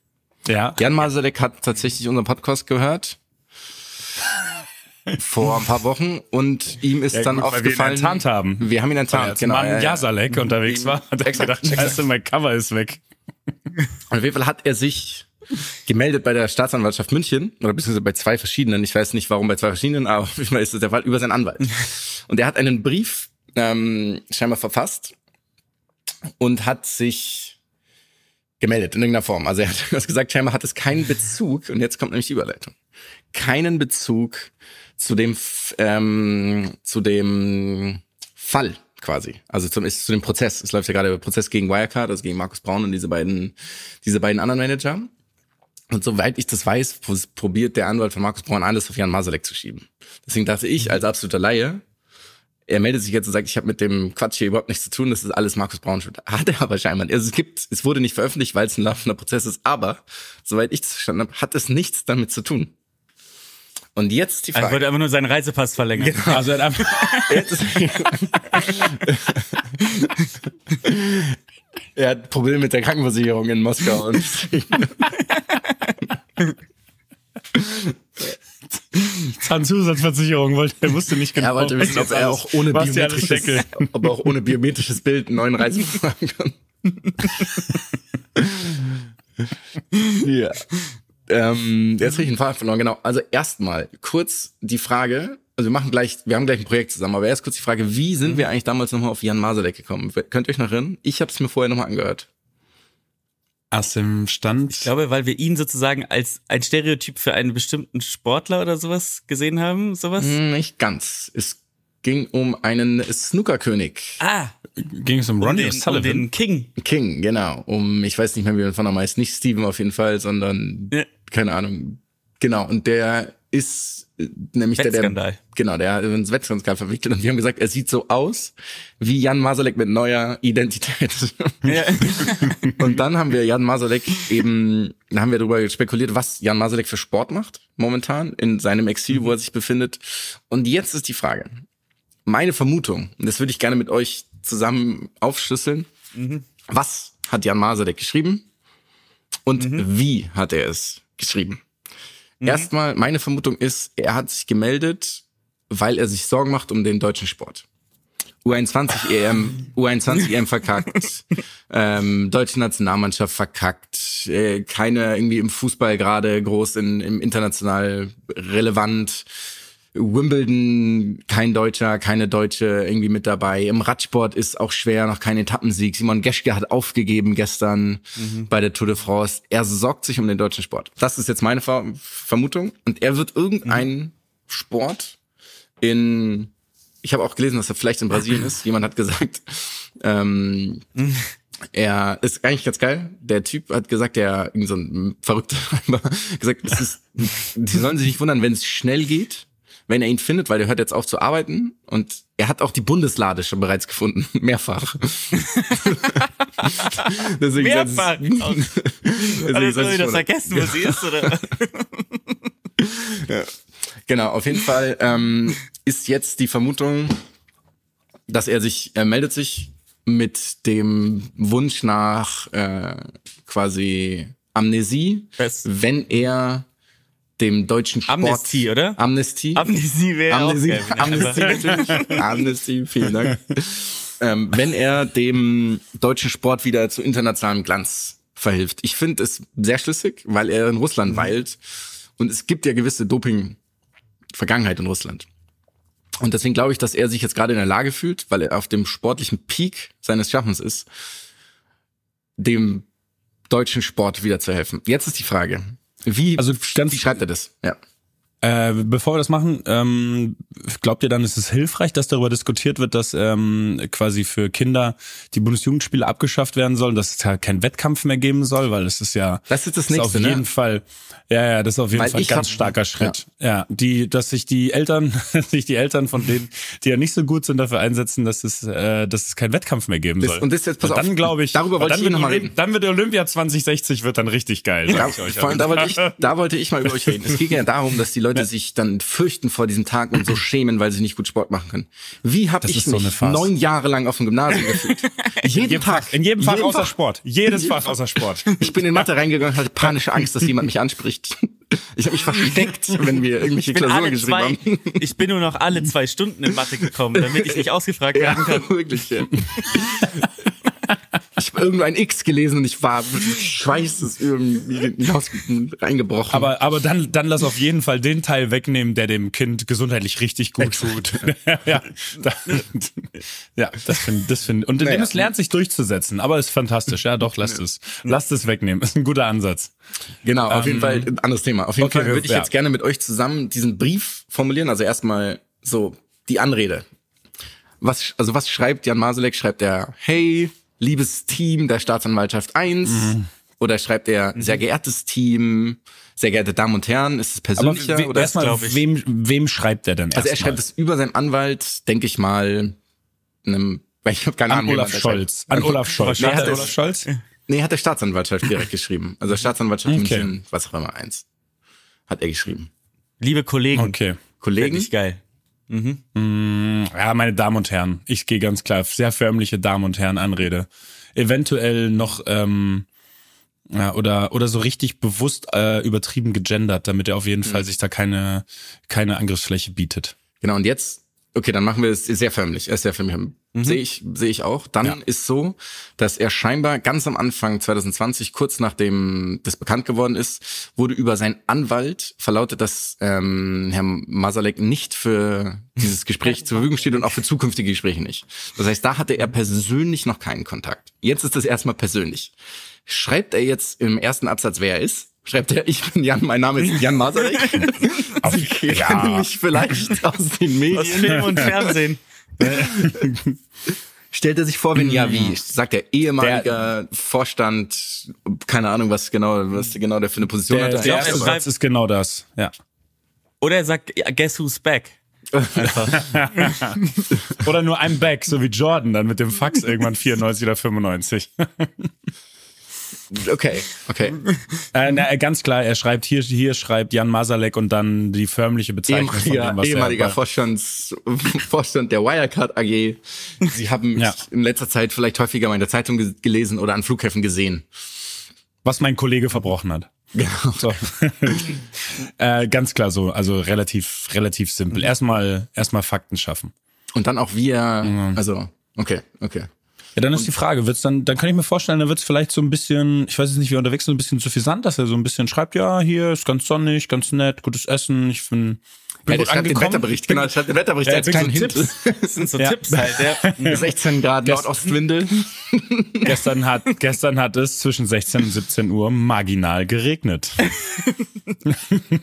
Ja. Jan Masalek hat tatsächlich unseren Podcast gehört. Vor ein paar Wochen und ihm ist Ja, dann gut, weil wir ihn aufgefallen. enttarnt haben. Wir haben ihn enttarnt, als genau. Mann ja, ja. Jasalek unterwegs war, hat er gedacht, scheiße, mein Cover ist weg. Und auf jeden Fall hat er sich gemeldet bei der Staatsanwaltschaft München oder beziehungsweise bei zwei verschiedenen. Ich weiß nicht, warum bei zwei verschiedenen, aber auf jeden Fall ist das der Fall über seinen Anwalt. Und er hat einen Brief ähm, scheinbar verfasst und hat sich gemeldet in irgendeiner Form. Also er hat was gesagt, scheinbar hat es keinen Bezug und jetzt kommt nämlich die Überleitung. Keinen Bezug zu dem ähm, zu dem Fall quasi. Also zum ist zu dem Prozess. Es läuft ja gerade der Prozess gegen Wirecard, also gegen Markus Braun und diese beiden diese beiden anderen Manager. Und soweit ich das weiß, probiert der Anwalt von Markus Braun alles auf Jan Masalek zu schieben. Deswegen dachte ich als absoluter Laie, er meldet sich jetzt und sagt, ich habe mit dem Quatsch hier überhaupt nichts zu tun, das ist alles Markus Braun schuld. Hat er aber scheinbar. nicht. Also es gibt, es wurde nicht veröffentlicht, weil es ein laufender Prozess ist, aber soweit ich das verstanden habe, hat es nichts damit zu tun. Und jetzt die Also ich Frage. wollte einfach nur seinen Reisepass verlängern. Also er hat einfach, Jetzt ist er hat Probleme mit der Krankenversicherung in Moskau und Zahnzusatzversicherung wollte, er wusste nicht genau. er wollte wissen, ob er auch ohne biometrisches, ob er auch ohne biometrisches Bild einen neuen Reisepass machen kann. ja. Ähm, jetzt habe ich einen Faden verloren, genau. Also erstmal kurz die Frage, also wir machen gleich, wir haben gleich ein Projekt zusammen, aber erst kurz die Frage, wie sind wir eigentlich damals nochmal auf Jan Masalek gekommen? Könnt ihr euch noch erinnern? Ich habe es mir vorher nochmal angehört. Aus dem Stand. Ich glaube, weil wir ihn sozusagen als ein Stereotyp für einen bestimmten Sportler oder sowas gesehen haben, sowas. Hm, Nicht ganz. Es ging um einen Snookerkönig. Ah, ging es um um Ronnie um O'Sullivan. den King. King, genau. Um, ich weiß nicht mehr, wie man von der heißt. Nicht Steven auf jeden Fall, sondern, Ja. keine Ahnung. Genau. Und der ist äh, nämlich der, der, genau, der ins Wettskandal verwickelt. Und wir haben gesagt, er sieht so aus wie Jan Masalek mit neuer Identität. Ja. Und dann haben wir Jan Masalek eben, da haben wir darüber spekuliert, was Jan Masalek für Sport macht momentan in seinem Exil, wo er sich befindet. Und jetzt ist die Frage, meine Vermutung, und das würde ich gerne mit euch zusammen aufschlüsseln, was hat Jan Masalek geschrieben und wie hat er es geschrieben? Erstmal, meine Vermutung ist, er hat sich gemeldet, weil er sich Sorgen macht um den deutschen Sport. U21 EM, U21 EM verkackt, ähm, deutsche Nationalmannschaft verkackt, äh, keine irgendwie im Fußball gerade groß in, im international relevant. Wimbledon, kein Deutscher, keine Deutsche irgendwie mit dabei. Im Radsport ist auch schwer, noch kein Etappensieg. Simon Geschke hat aufgegeben gestern bei der Tour de France. Er sorgt sich um den deutschen Sport. Das ist jetzt meine Ver Vermutung. Und er wird irgendeinen Sport in, ich habe auch gelesen, dass er vielleicht in Brasilien ist. Jemand hat gesagt, ähm, er ist eigentlich ganz geil. Der Typ hat gesagt, der irgend so ein Verrückter gesagt, es ist, die sollen sich nicht wundern, wenn es schnell geht, wenn er ihn findet, weil er hört jetzt auf zu arbeiten und er hat auch die Bundeslade schon bereits gefunden, mehrfach. Deswegen Mehrfach. Deswegen Alle soll ich das vergessen, wo sie ist, oder? Genau, auf jeden Fall ähm, ist jetzt die Vermutung, dass er sich, er meldet sich mit dem Wunsch nach äh, quasi Amnesie, Das- wenn er dem deutschen Sport Amnestie, oder? Amnestie Amnesie wäre auch Amnestie, geil. wenn er Amnestie natürlich. Amnestie, vielen Dank. ähm, wenn er dem deutschen Sport wieder zu internationalem Glanz verhilft. Ich finde es sehr schlüssig, weil er in Mhm. Russland weilt und es gibt ja gewisse Doping-Vergangenheit in Russland. Und deswegen glaube ich, dass er sich jetzt gerade in der Lage fühlt, weil er auf dem sportlichen Peak seines Schaffens ist, dem deutschen Sport wieder zu helfen. Jetzt ist die Frage, wie, Also ganz- wie schreibt er das? Ja. Äh, bevor wir das machen, ähm, glaubt ihr dann, ist es hilfreich, dass darüber diskutiert wird, dass ähm, quasi für Kinder die Bundesjugendspiele abgeschafft werden sollen, dass es halt keinen Wettkampf mehr geben soll, weil es ist ja Das ist das auf Nächste, ne? jeden Fall, ja, ja, das ist auf jeden Weil Fall ein ganz hab- starker Schritt. Ja. die, dass sich die Eltern, sich die Eltern von denen, die ja nicht so gut sind, dafür einsetzen, dass es, äh, dass es keinen Wettkampf mehr geben Das- soll. und das jetzt, pass Und dann auf, glaube ich, darüber wollte dann ich wird noch mal reden. Dann wird Olympia 2060 wird dann richtig geil. Euch. vor allem, da wollte ich, da wollte ich mal über euch reden. Es geht ja darum, dass die Leute sich dann fürchten vor diesem Tag und so schämen, weil sie nicht gut Sport machen können. Wie habe Das ich so mich neun Jahre lang auf dem Gymnasium gefühlt? Jeden jedem Tag. Fach, in jedem Fach Jeden außer Sport. Jedes jedem Fach außer Sport. Ich bin in Mathe reingegangen, hatte panische Angst, dass jemand mich anspricht. Ich habe mich versteckt, wenn wir irgendwelche Klausuren geschrieben zwei, haben. ich bin nur noch alle zwei Stunden in Mathe gekommen, damit ich nicht ausgefragt Ja, werden kann. wirklich. Ja. Ich habe irgendwo ein X gelesen und ich war Schweiß ist irgendwie raus, reingebrochen. Aber, aber dann, dann lass auf jeden Fall den Teil wegnehmen, der dem Kind gesundheitlich richtig gut tut. ja, da, ja, das finde das find, Und indem Naja. es lernt, sich durchzusetzen. Aber ist fantastisch. Ja, doch, lasst es. Lasst es wegnehmen. Ist ein guter Ansatz. Genau, auf jeden Fall ein anderes Thema. Auf jeden okay, Fall würde ich ja. jetzt gerne mit euch zusammen diesen Brief formulieren. Also erstmal so die Anrede. Was, also was schreibt Jan Maselek? Schreibt er, hey, liebes Team der Staatsanwaltschaft 1? Mhm. Oder schreibt er, sehr geehrtes Team, sehr geehrte Damen und Herren? Ist es persönlicher? we, oder erstmal, ich. wem, wem schreibt er denn also er schreibt es über seinen Anwalt, denke ich mal, einem, weil ich habe keine An Ahnung. wie Olaf Scholz. An Olaf Scholz. Nee, Hat Olaf Scholz? Nee, hat der Staatsanwaltschaft direkt geschrieben. Also Staatsanwaltschaft Okay. München, was auch immer, eins. Hat er geschrieben. Liebe Kollegen, Okay. Kollegen? Fänd ich geil. Ja, meine Damen und Herren, ich gehe ganz klar, sehr förmliche Damen und Herren Anrede. Eventuell noch ähm, ja, oder oder so richtig bewusst äh, übertrieben gegendert, damit er auf jeden Fall sich da keine keine Angriffsfläche bietet. Genau, und jetzt, okay, dann machen wir es sehr förmlich. Er ist sehr förmlich. Sehe ich, sehe ich auch. Dann Ja. ist so, dass er scheinbar ganz am Anfang 2020, kurz nachdem das bekannt geworden ist, wurde über seinen Anwalt verlautet, dass ähm, Herr Masalek nicht für dieses Gespräch zur Verfügung steht und auch für zukünftige Gespräche nicht. Das heißt, da hatte er persönlich noch keinen Kontakt. Jetzt ist es erstmal persönlich. Schreibt er jetzt im ersten Absatz, wer er ist? Schreibt er, ich bin Jan, mein Name ist Jan Masalek. Sie kennen mich vielleicht aus den Medien. Aus Film und Fernsehen. Stellt er sich vor, wenn ja, wie? Sagt er ehemaliger Vorstand, keine Ahnung, was genau, was genau der für eine Position Der, hat. der erste er Satz ist genau das. Ja. Oder er sagt, guess who's back? Oder nur I'm back, so wie Jordan dann mit dem Fax irgendwann 94 oder 95. Okay, okay. äh, na, ganz klar, er schreibt hier, hier schreibt Jan Masalek und dann die förmliche Bezeichnung von Ehemaliger, dem, was ehemaliger er Vorstands, Vorstand der Wirecard AG. Sie haben mich Ja. in letzter Zeit vielleicht häufiger mal in der Zeitung ge- gelesen oder an Flughäfen gesehen. was mein Kollege verbrochen hat. Genau. So. äh, ganz klar so, also relativ, relativ simpel. Erstmal, erstmal Fakten schaffen. Und dann auch wir, also, okay, okay. Ja, dann ist die Frage, wird's dann, dann kann ich mir vorstellen, da wird's vielleicht so ein bisschen, ich weiß jetzt nicht, wie er unterwegs ist, so ein bisschen suffisant, dass er so ein bisschen schreibt, ja, hier ist ganz sonnig, ganz nett, gutes Essen, ich bin, Ja, der gut schreibt den angekommen. Wetterbericht, genau, der schreibt den Wetterbericht Ja, als bin kleinen so Tipp. Tipps. Das sind so Ja. Tipps halt, ja. 16 Grad Nordostwinde. Gestern hat, gestern hat es zwischen 16 und 17 Uhr marginal geregnet.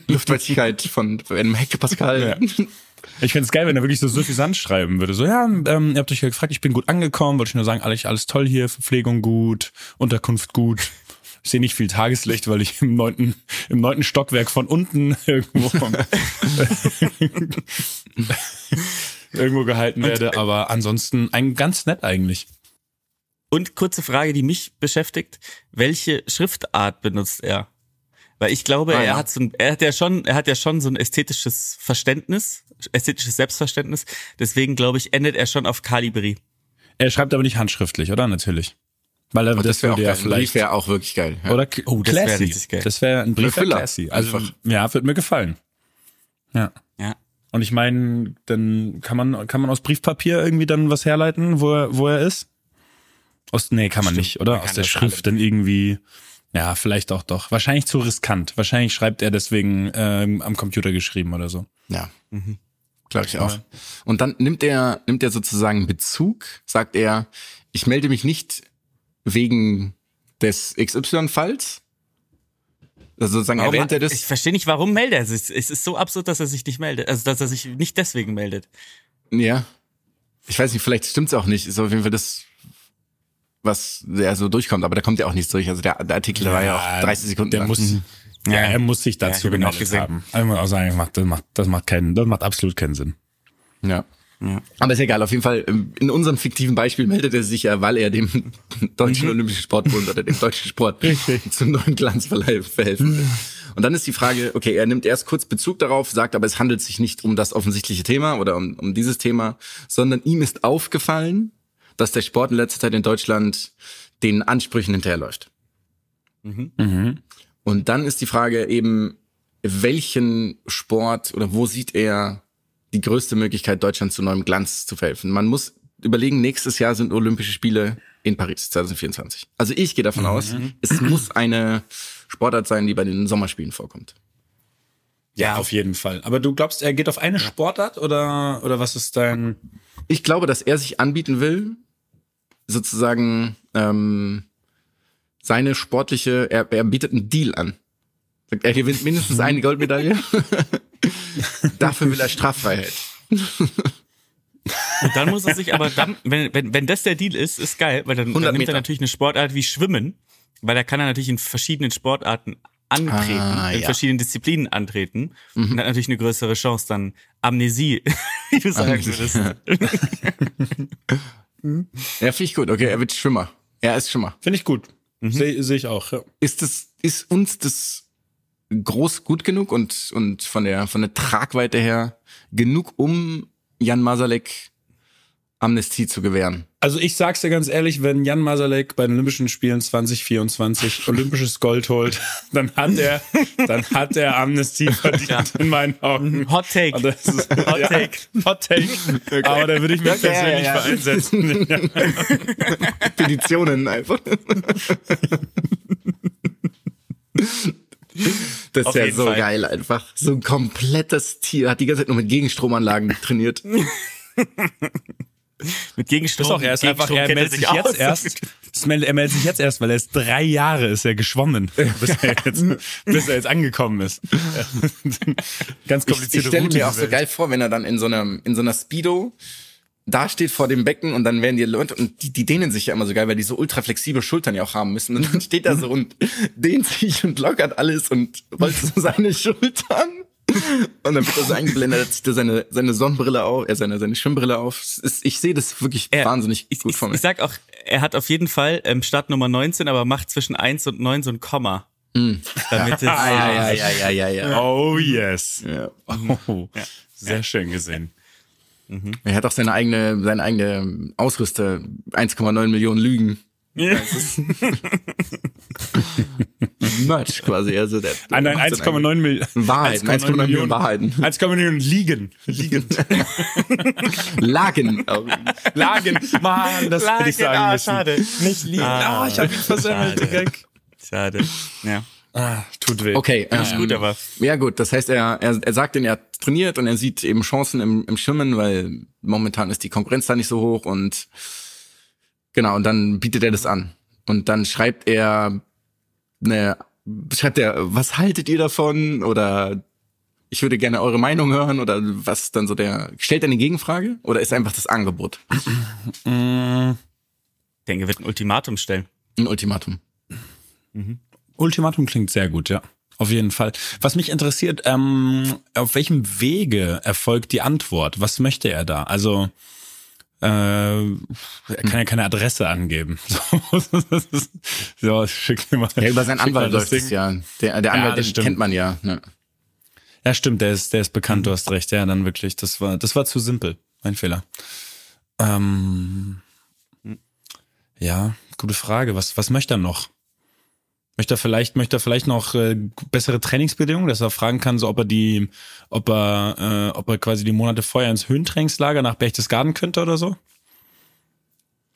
Luftfeuchtigkeit von einem Hektopascal. Ich find's geil, wenn er wirklich so suffisant schreiben würde. So, ja, ähm, ihr habt euch ja gefragt, ich bin gut angekommen, wollte ich nur sagen, alles, alles toll hier, Verpflegung gut, Unterkunft gut. Ich sehe nicht viel Tageslicht, weil ich im neunten, im neunten Stockwerk von unten irgendwo, irgendwo gehalten werde. Aber ansonsten ein ganz nett eigentlich. Und kurze Frage, die mich beschäftigt. Welche Schriftart benutzt er? Weil ich glaube, Ah, er ja. hat so ein, er hat ja schon, er hat ja schon so ein ästhetisches Verständnis, ästhetisches Selbstverständnis. Deswegen glaube ich, endet er schon auf Calibri. Er schreibt aber nicht handschriftlich, oder? Natürlich. Weil er, Oh, das wäre ja vielleicht, wäre auch wirklich geil. Ja. oder Oh, das wär classy. richtig geil. Das wäre ein Brief für classy. Also, Einfach. ja, wird mir gefallen. Ja. Ja. Und ich meine, dann kann man, kann man aus Briefpapier irgendwie dann was herleiten, wo er, wo er ist? Aus, nee, kann man nicht, oder? man Aus der Schrift dann irgendwie, ja, vielleicht auch doch. Wahrscheinlich zu riskant. Wahrscheinlich schreibt er deswegen ähm, am Computer geschrieben oder so. Ja. Glaube ich auch. Und dann nimmt er, nimmt er sozusagen Bezug, sagt er, ich melde mich nicht wegen des XY-Falls. Also sozusagen Warum- erwähnt er das. Ich verstehe nicht, warum meldet er sich. Es ist so absurd, dass er sich nicht meldet. Also, dass er sich nicht deswegen meldet. Ja. Ich weiß nicht, vielleicht stimmt's auch nicht. Ist auf jeden Fall das, was der so durchkommt, aber da kommt ja auch nichts durch. Also der, der Artikel war ja auch 30 Sekunden Der lang. muss, ja, er muss sich dazu auch gemeldet gesehen. haben. Ich muss auch sagen, das macht, das macht, das macht keinen, das macht absolut keinen Sinn. Ja. Aber ist egal, auf jeden Fall, ähm, in unserem fiktiven Beispiel meldet er sich ja, weil er dem Deutschen Olympischen Sportbund oder dem deutschen Sport zum neuen Glanz verhelfen will. Und dann ist die Frage, okay, er nimmt erst kurz Bezug darauf, sagt aber, es handelt sich nicht um das offensichtliche Thema oder um, um dieses Thema, sondern ihm ist aufgefallen, dass der Sport in letzter Zeit in Deutschland den Ansprüchen hinterherläuft. Und dann ist die Frage eben, welchen Sport oder wo sieht er die größte Möglichkeit, Deutschland zu neuem Glanz zu verhelfen? Man muss überlegen, nächstes Jahr sind Olympische Spiele in Paris 2024. Also ich gehe davon aus, es muss eine Sportart sein, die bei den Sommerspielen vorkommt. Ja, auf jeden Fall. Aber du glaubst, er geht auf eine Sportart oder, oder was ist dein, Ich glaube, dass er sich anbieten will, sozusagen ähm, seine sportliche, er, er bietet einen Deal an. Er gewinnt mindestens eine Goldmedaille. Dafür will er Straffreiheit. Und dann muss er sich aber dann, wenn, wenn, wenn das der Deal ist, ist geil, weil dann, 100 dann nimmt er natürlich eine Sportart wie Schwimmen, weil da kann er natürlich in verschiedenen Sportarten antreten, Ah, in ja. verschiedenen Disziplinen antreten und hat natürlich eine größere Chance, dann Amnesie, wie du sagen würdest. Ja, finde ich gut. Okay, er wird Schwimmer. Er ist Schwimmer. finde ich gut. Sehe seh ich auch, ja. Ist das, ist uns das groß gut genug und, und von der, von der Tragweite her genug, um Jan Masalek Amnestie zu gewähren? Also ich sag's dir ganz ehrlich, wenn Jan Masalek bei den Olympischen Spielen 2024 olympisches Gold holt, dann hat er, dann hat er Amnestie verdient in meinen Augen. Hot Take. Ist, Hot ja, Take. Hot Take. Aber da würde ich mich Okay, persönlich ja, ja. für einsetzen. Ja. Petitionen einfach. Das Auf wäre jeden so Fall. geil einfach. So ein komplettes Tier. Hat die ganze Zeit nur mit Gegenstromanlagen trainiert. Mit Gegenstrom. Ist auch, er ist einfach, er meldet sich aus. jetzt erst. Es mel- Er meldet sich jetzt erst, weil er ist drei Jahre ist er geschwommen, bis er jetzt, bis er jetzt angekommen ist. Ganz Ich, komplizierte ich stelle Route mir auch so geil vor, wenn er dann in so einer, in so einer Speedo da steht vor dem Becken und dann werden die Leute, und die, die dehnen sich ja immer so geil, weil die so ultra flexible Schultern ja auch haben müssen. Und dann steht er so und dehnt sich und lockert alles und rollt so seine Schultern. Und dann wird er so eingeblendet, hat sich da seine, seine Sonnenbrille auf, äh, seine, seine Schwimmbrille auf. Ist, ich sehe das wirklich Er- wahnsinnig ich, gut vor mir. ich sag auch, er hat auf jeden Fall ähm, Startnummer 19, aber macht zwischen 1 und 9 so ein Komma. Damit es, Ah, ja, ja, ja, ja, ja, ja. Oh yes. ja. Oh, sehr schön gesehen. Er hat auch seine eigene, seine eigene Ausrüster, 1,9 Millionen Lügen. Merch quasi, also der. Seine 1,9 Millionen. Wahrheiten, 1,9 Millionen Wahrheiten. 1,9 Millionen liegen. Liegend. Lagen. Lagen. Mann, das hätte ich sagen ah, müssen. schade. Nicht liegen. Ah, Ah, ich habe ihn versemmelt, der schade. Schade. Ja. Ah, tut weh. Okay, Ist ähm, gut, aber Ja gut, das heißt, er, er, er sagt, denn er hat trainiert und er sieht eben Chancen im, im Schwimmen, weil momentan ist die Konkurrenz da nicht so hoch und genau, und dann bietet er das an. Und dann schreibt er eine, schreibt er, was haltet ihr davon? Oder ich würde gerne eure Meinung hören oder was dann so der, stellt er eine Gegenfrage oder ist einfach das Angebot? Mm, ich denke, er wird ein Ultimatum stellen. Ein Ultimatum. Ultimatum klingt sehr gut, ja. Auf jeden Fall. Was mich interessiert, ähm, auf welchem Wege erfolgt die Antwort? Was möchte er da? Also, äh, er kann ja keine Adresse angeben. So, schick mir mal. Ja, über seinen Anwalt läuft es ja. Der, der Anwalt, das den stimmt. kennt man ja. Ne? Ja, stimmt, der ist, der ist bekannt, du hast recht. Ja, dann wirklich. Das war, das war zu simpel. Mein Fehler. Ähm, ja, gute Frage. Was, was möchte er noch? Möchte er vielleicht, möchte er vielleicht noch äh, bessere Trainingsbedingungen, dass er fragen kann, so ob er die, ob er, äh, ob er quasi die Monate vorher ins Höhentrainingslager nach Berchtesgaden könnte oder so?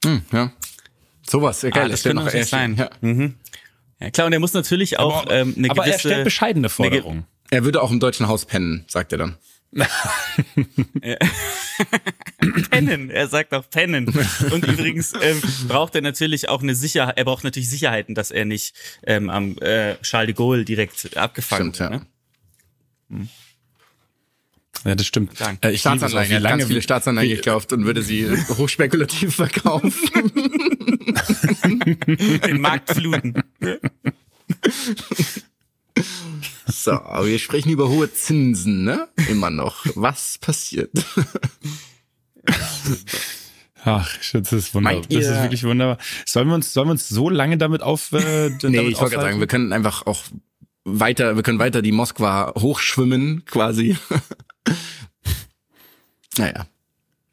Hm, ja. Sowas, geil. Ah, das könnte noch sein. Ja. Ja, klar, und er muss natürlich auch ähm, eine aber gewisse... er stellt bescheidene Forderungen. Er würde auch im deutschen Haus pennen, sagt er dann. pennen. Er sagt auch pennen. Und übrigens ähm, braucht er natürlich auch eine Sicherheit. Er braucht natürlich Sicherheiten, dass er nicht ähm, am äh, Charles de Gaulle direkt abgefangen Stimmt, ja. wird. Ne? Ja, das stimmt. Äh, ich Staatsanleihen, er hat ganz lange, viele Staatsanleihen wie- gekauft und würde sie hochspekulativ verkaufen. Den Markt fluten. So, aber wir sprechen über hohe Zinsen, ne? Immer noch. Was passiert? Ach, das ist wunderbar. Das ist wirklich wunderbar. Sollen wir uns, sollen wir uns so lange damit auf, äh, Nee, damit ich wollte sagen, wir können einfach auch weiter, wir können weiter die Moskwa hochschwimmen, quasi. naja.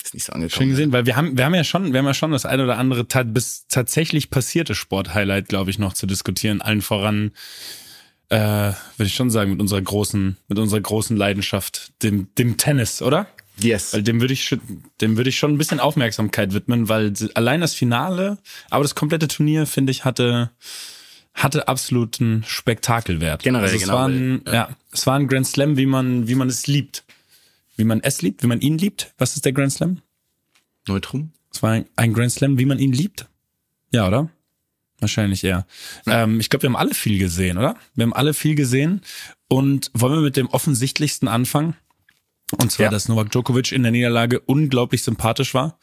Ist nicht so Schön angekommen. gesehen, weil wir haben, wir haben ja schon, wir haben ja schon das eine oder andere bis tatsächlich passierte Sport-Highlight, glaube ich, noch zu diskutieren. Allen voran, äh, würde ich schon sagen, mit unserer großen, mit unserer großen Leidenschaft, dem, dem Tennis, oder? Yes. Weil dem würde ich, schon- dem würde ich schon ein bisschen Aufmerksamkeit widmen, weil allein das Finale, aber das komplette Turnier, finde ich, hatte, hatte absoluten Spektakelwert. Generell, also es genau, war ein, ja. ja. es war ein Grand Slam, wie man, wie man es liebt. Wie man es liebt, wie man ihn liebt. Was ist der Grand Slam? Neutrum? Es war ein- ein Grand Slam, wie man ihn liebt. Ja, oder? Wahrscheinlich eher. Ähm, ich glaube, wir haben alle viel gesehen, oder? Wir haben alle viel gesehen. Und wollen wir mit dem offensichtlichsten anfangen? Und zwar, Ja. dass Novak Djokovic in der Niederlage unglaublich sympathisch war.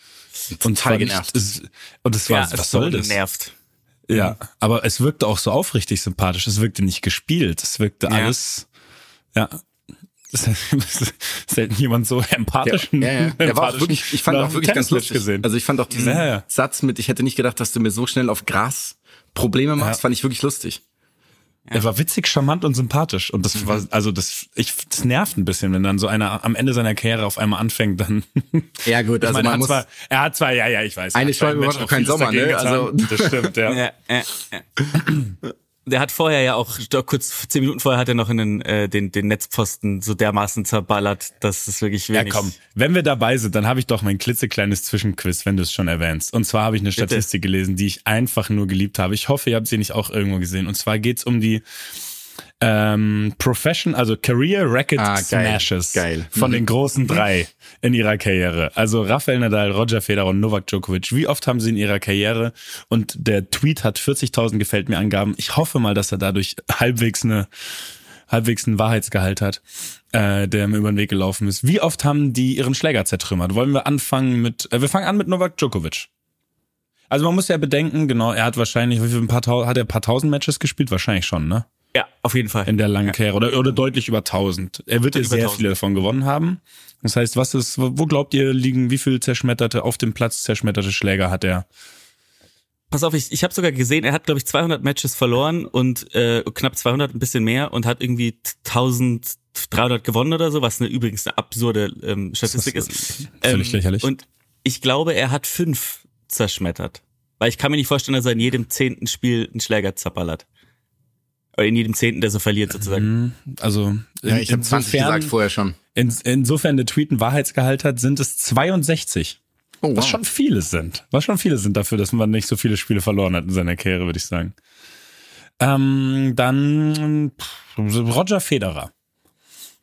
Und nicht- genervt. Es, und es war, was soll das? Nervt. Ja, aber es wirkte auch so aufrichtig sympathisch. Es wirkte nicht gespielt. Es wirkte Ja. alles, ja. Es selten jemand so empathisch. Ja, ja, ja. Der war auch wirklich, ich fand auch wirklich ganz lustig. gesehen. Also ich fand auch diesen Ja, ja. Satz mit, ich hätte nicht gedacht, dass du mir so schnell auf Gras Probleme machst, Ja. fand ich wirklich lustig. Er war witzig, charmant und sympathisch. Und das war, also das, ich, das nervt ein bisschen, wenn dann so einer am Ende seiner Karriere auf einmal anfängt, dann. Ja gut, also meine, er man hat muss, zwar, er hat zwar, ja, ja, ich weiß. Eine Scheibe macht auch vieles Sommer, ne? Also-. Das stimmt, ja. Ja, ja, ja. Der hat vorher ja auch, doch kurz zehn Minuten vorher hat er noch in den, äh, den, den Netzpfosten so dermaßen zerballert, dass es wirklich Ja, wenig. komm. Wenn wir dabei sind, dann habe ich doch mein klitzekleines Zwischenquiz, wenn du es schon erwähnst. Und zwar habe ich eine Statistik gelesen, die ich einfach nur geliebt habe. Ich hoffe, ihr habt sie nicht auch irgendwo gesehen. Und zwar geht's um die ähm, Profession, also Career Racket Ah, geil. Smashes Geil. von den großen drei in ihrer Karriere. Also Rafael Nadal, Roger Federer und Novak Djokovic. Wie oft haben sie in ihrer Karriere und der Tweet hat 40.000 gefällt mir Angaben. Ich hoffe mal, dass er dadurch halbwegs eine halbwegs einen Wahrheitsgehalt hat, äh, der mir über den Weg gelaufen ist. Wie oft haben die ihren Schläger zertrümmert? Wollen wir anfangen mit, äh, wir fangen an mit Novak Djokovic. Also man muss ja bedenken, genau, er hat wahrscheinlich, wie viel, ein paar, hat er ein paar tausend Matches gespielt? Wahrscheinlich schon, ne? Ja, auf jeden Fall. In der langen Karriere oder, oder deutlich über 1000. Er wird ja sehr 1000. viele davon gewonnen haben. Das heißt, was ist, wo glaubt ihr liegen, wie viel zerschmetterte, auf dem Platz zerschmetterte Schläger hat er? Pass auf, ich, ich habe sogar gesehen, er hat, glaube ich, 200 Matches verloren und äh, knapp 200, ein bisschen mehr und hat irgendwie 1300 gewonnen oder so, was eine übrigens eine absurde ähm, Statistik Das ist. ist völlig lächerlich. Und ich glaube, er hat fünf zerschmettert. Weil ich kann mir nicht vorstellen, dass er in jedem zehnten Spiel einen Schläger zappert. Oder in jedem zehnten, der so verliert sozusagen. Also ja, ich habe 20 gesagt vorher schon. in, insofern der Tweet einen Wahrheitsgehalt hat, sind es 62. Oh, Was schon viele sind. Was schon viele sind dafür, dass man nicht so viele Spiele verloren hat in seiner Karriere, würde ich sagen. Ähm, dann pff, Roger Federer.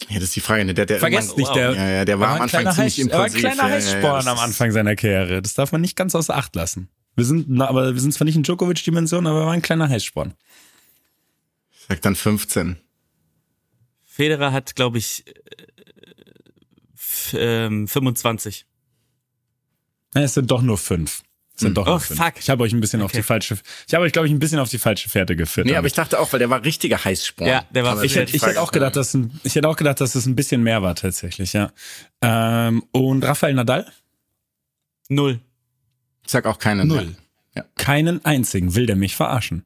Ja, das ist die Frage. Ne? Der, der Vergesst nicht, der, ja, ja, der war, ein am Anfang kleiner ziemlich Heiß- er war ein impulsiv. kleiner ja, ja, ja, Heißsporn das am Anfang seiner Karriere. Das darf man nicht ganz außer Acht lassen. Wir sind, na, aber wir sind zwar nicht in Djokovic-Dimension, aber er war ein kleiner Heißsporn. Ich sag dann 15. Federer hat, glaube ich, äh, ähm, 25. Ja, es sind doch nur fünf. Es sind doch Oh, nur fünf. fuck. Ich habe euch ein bisschen auf Okay. die falsche, ich habe euch, glaube ich, ein bisschen auf die falsche Fährte geführt. Nee, damit. aber ich dachte auch, weil der war richtiger Heißsporn. Ja, der war- Ich hätte, ich hätte auch gedacht, dass ein, ich hätte auch gedacht, dass es ein bisschen mehr war tatsächlich, ja. Ähm, und Rafael Nadal? Null. Ich sag auch keine. Null. Ja. Keinen einzigen will der mich verarschen.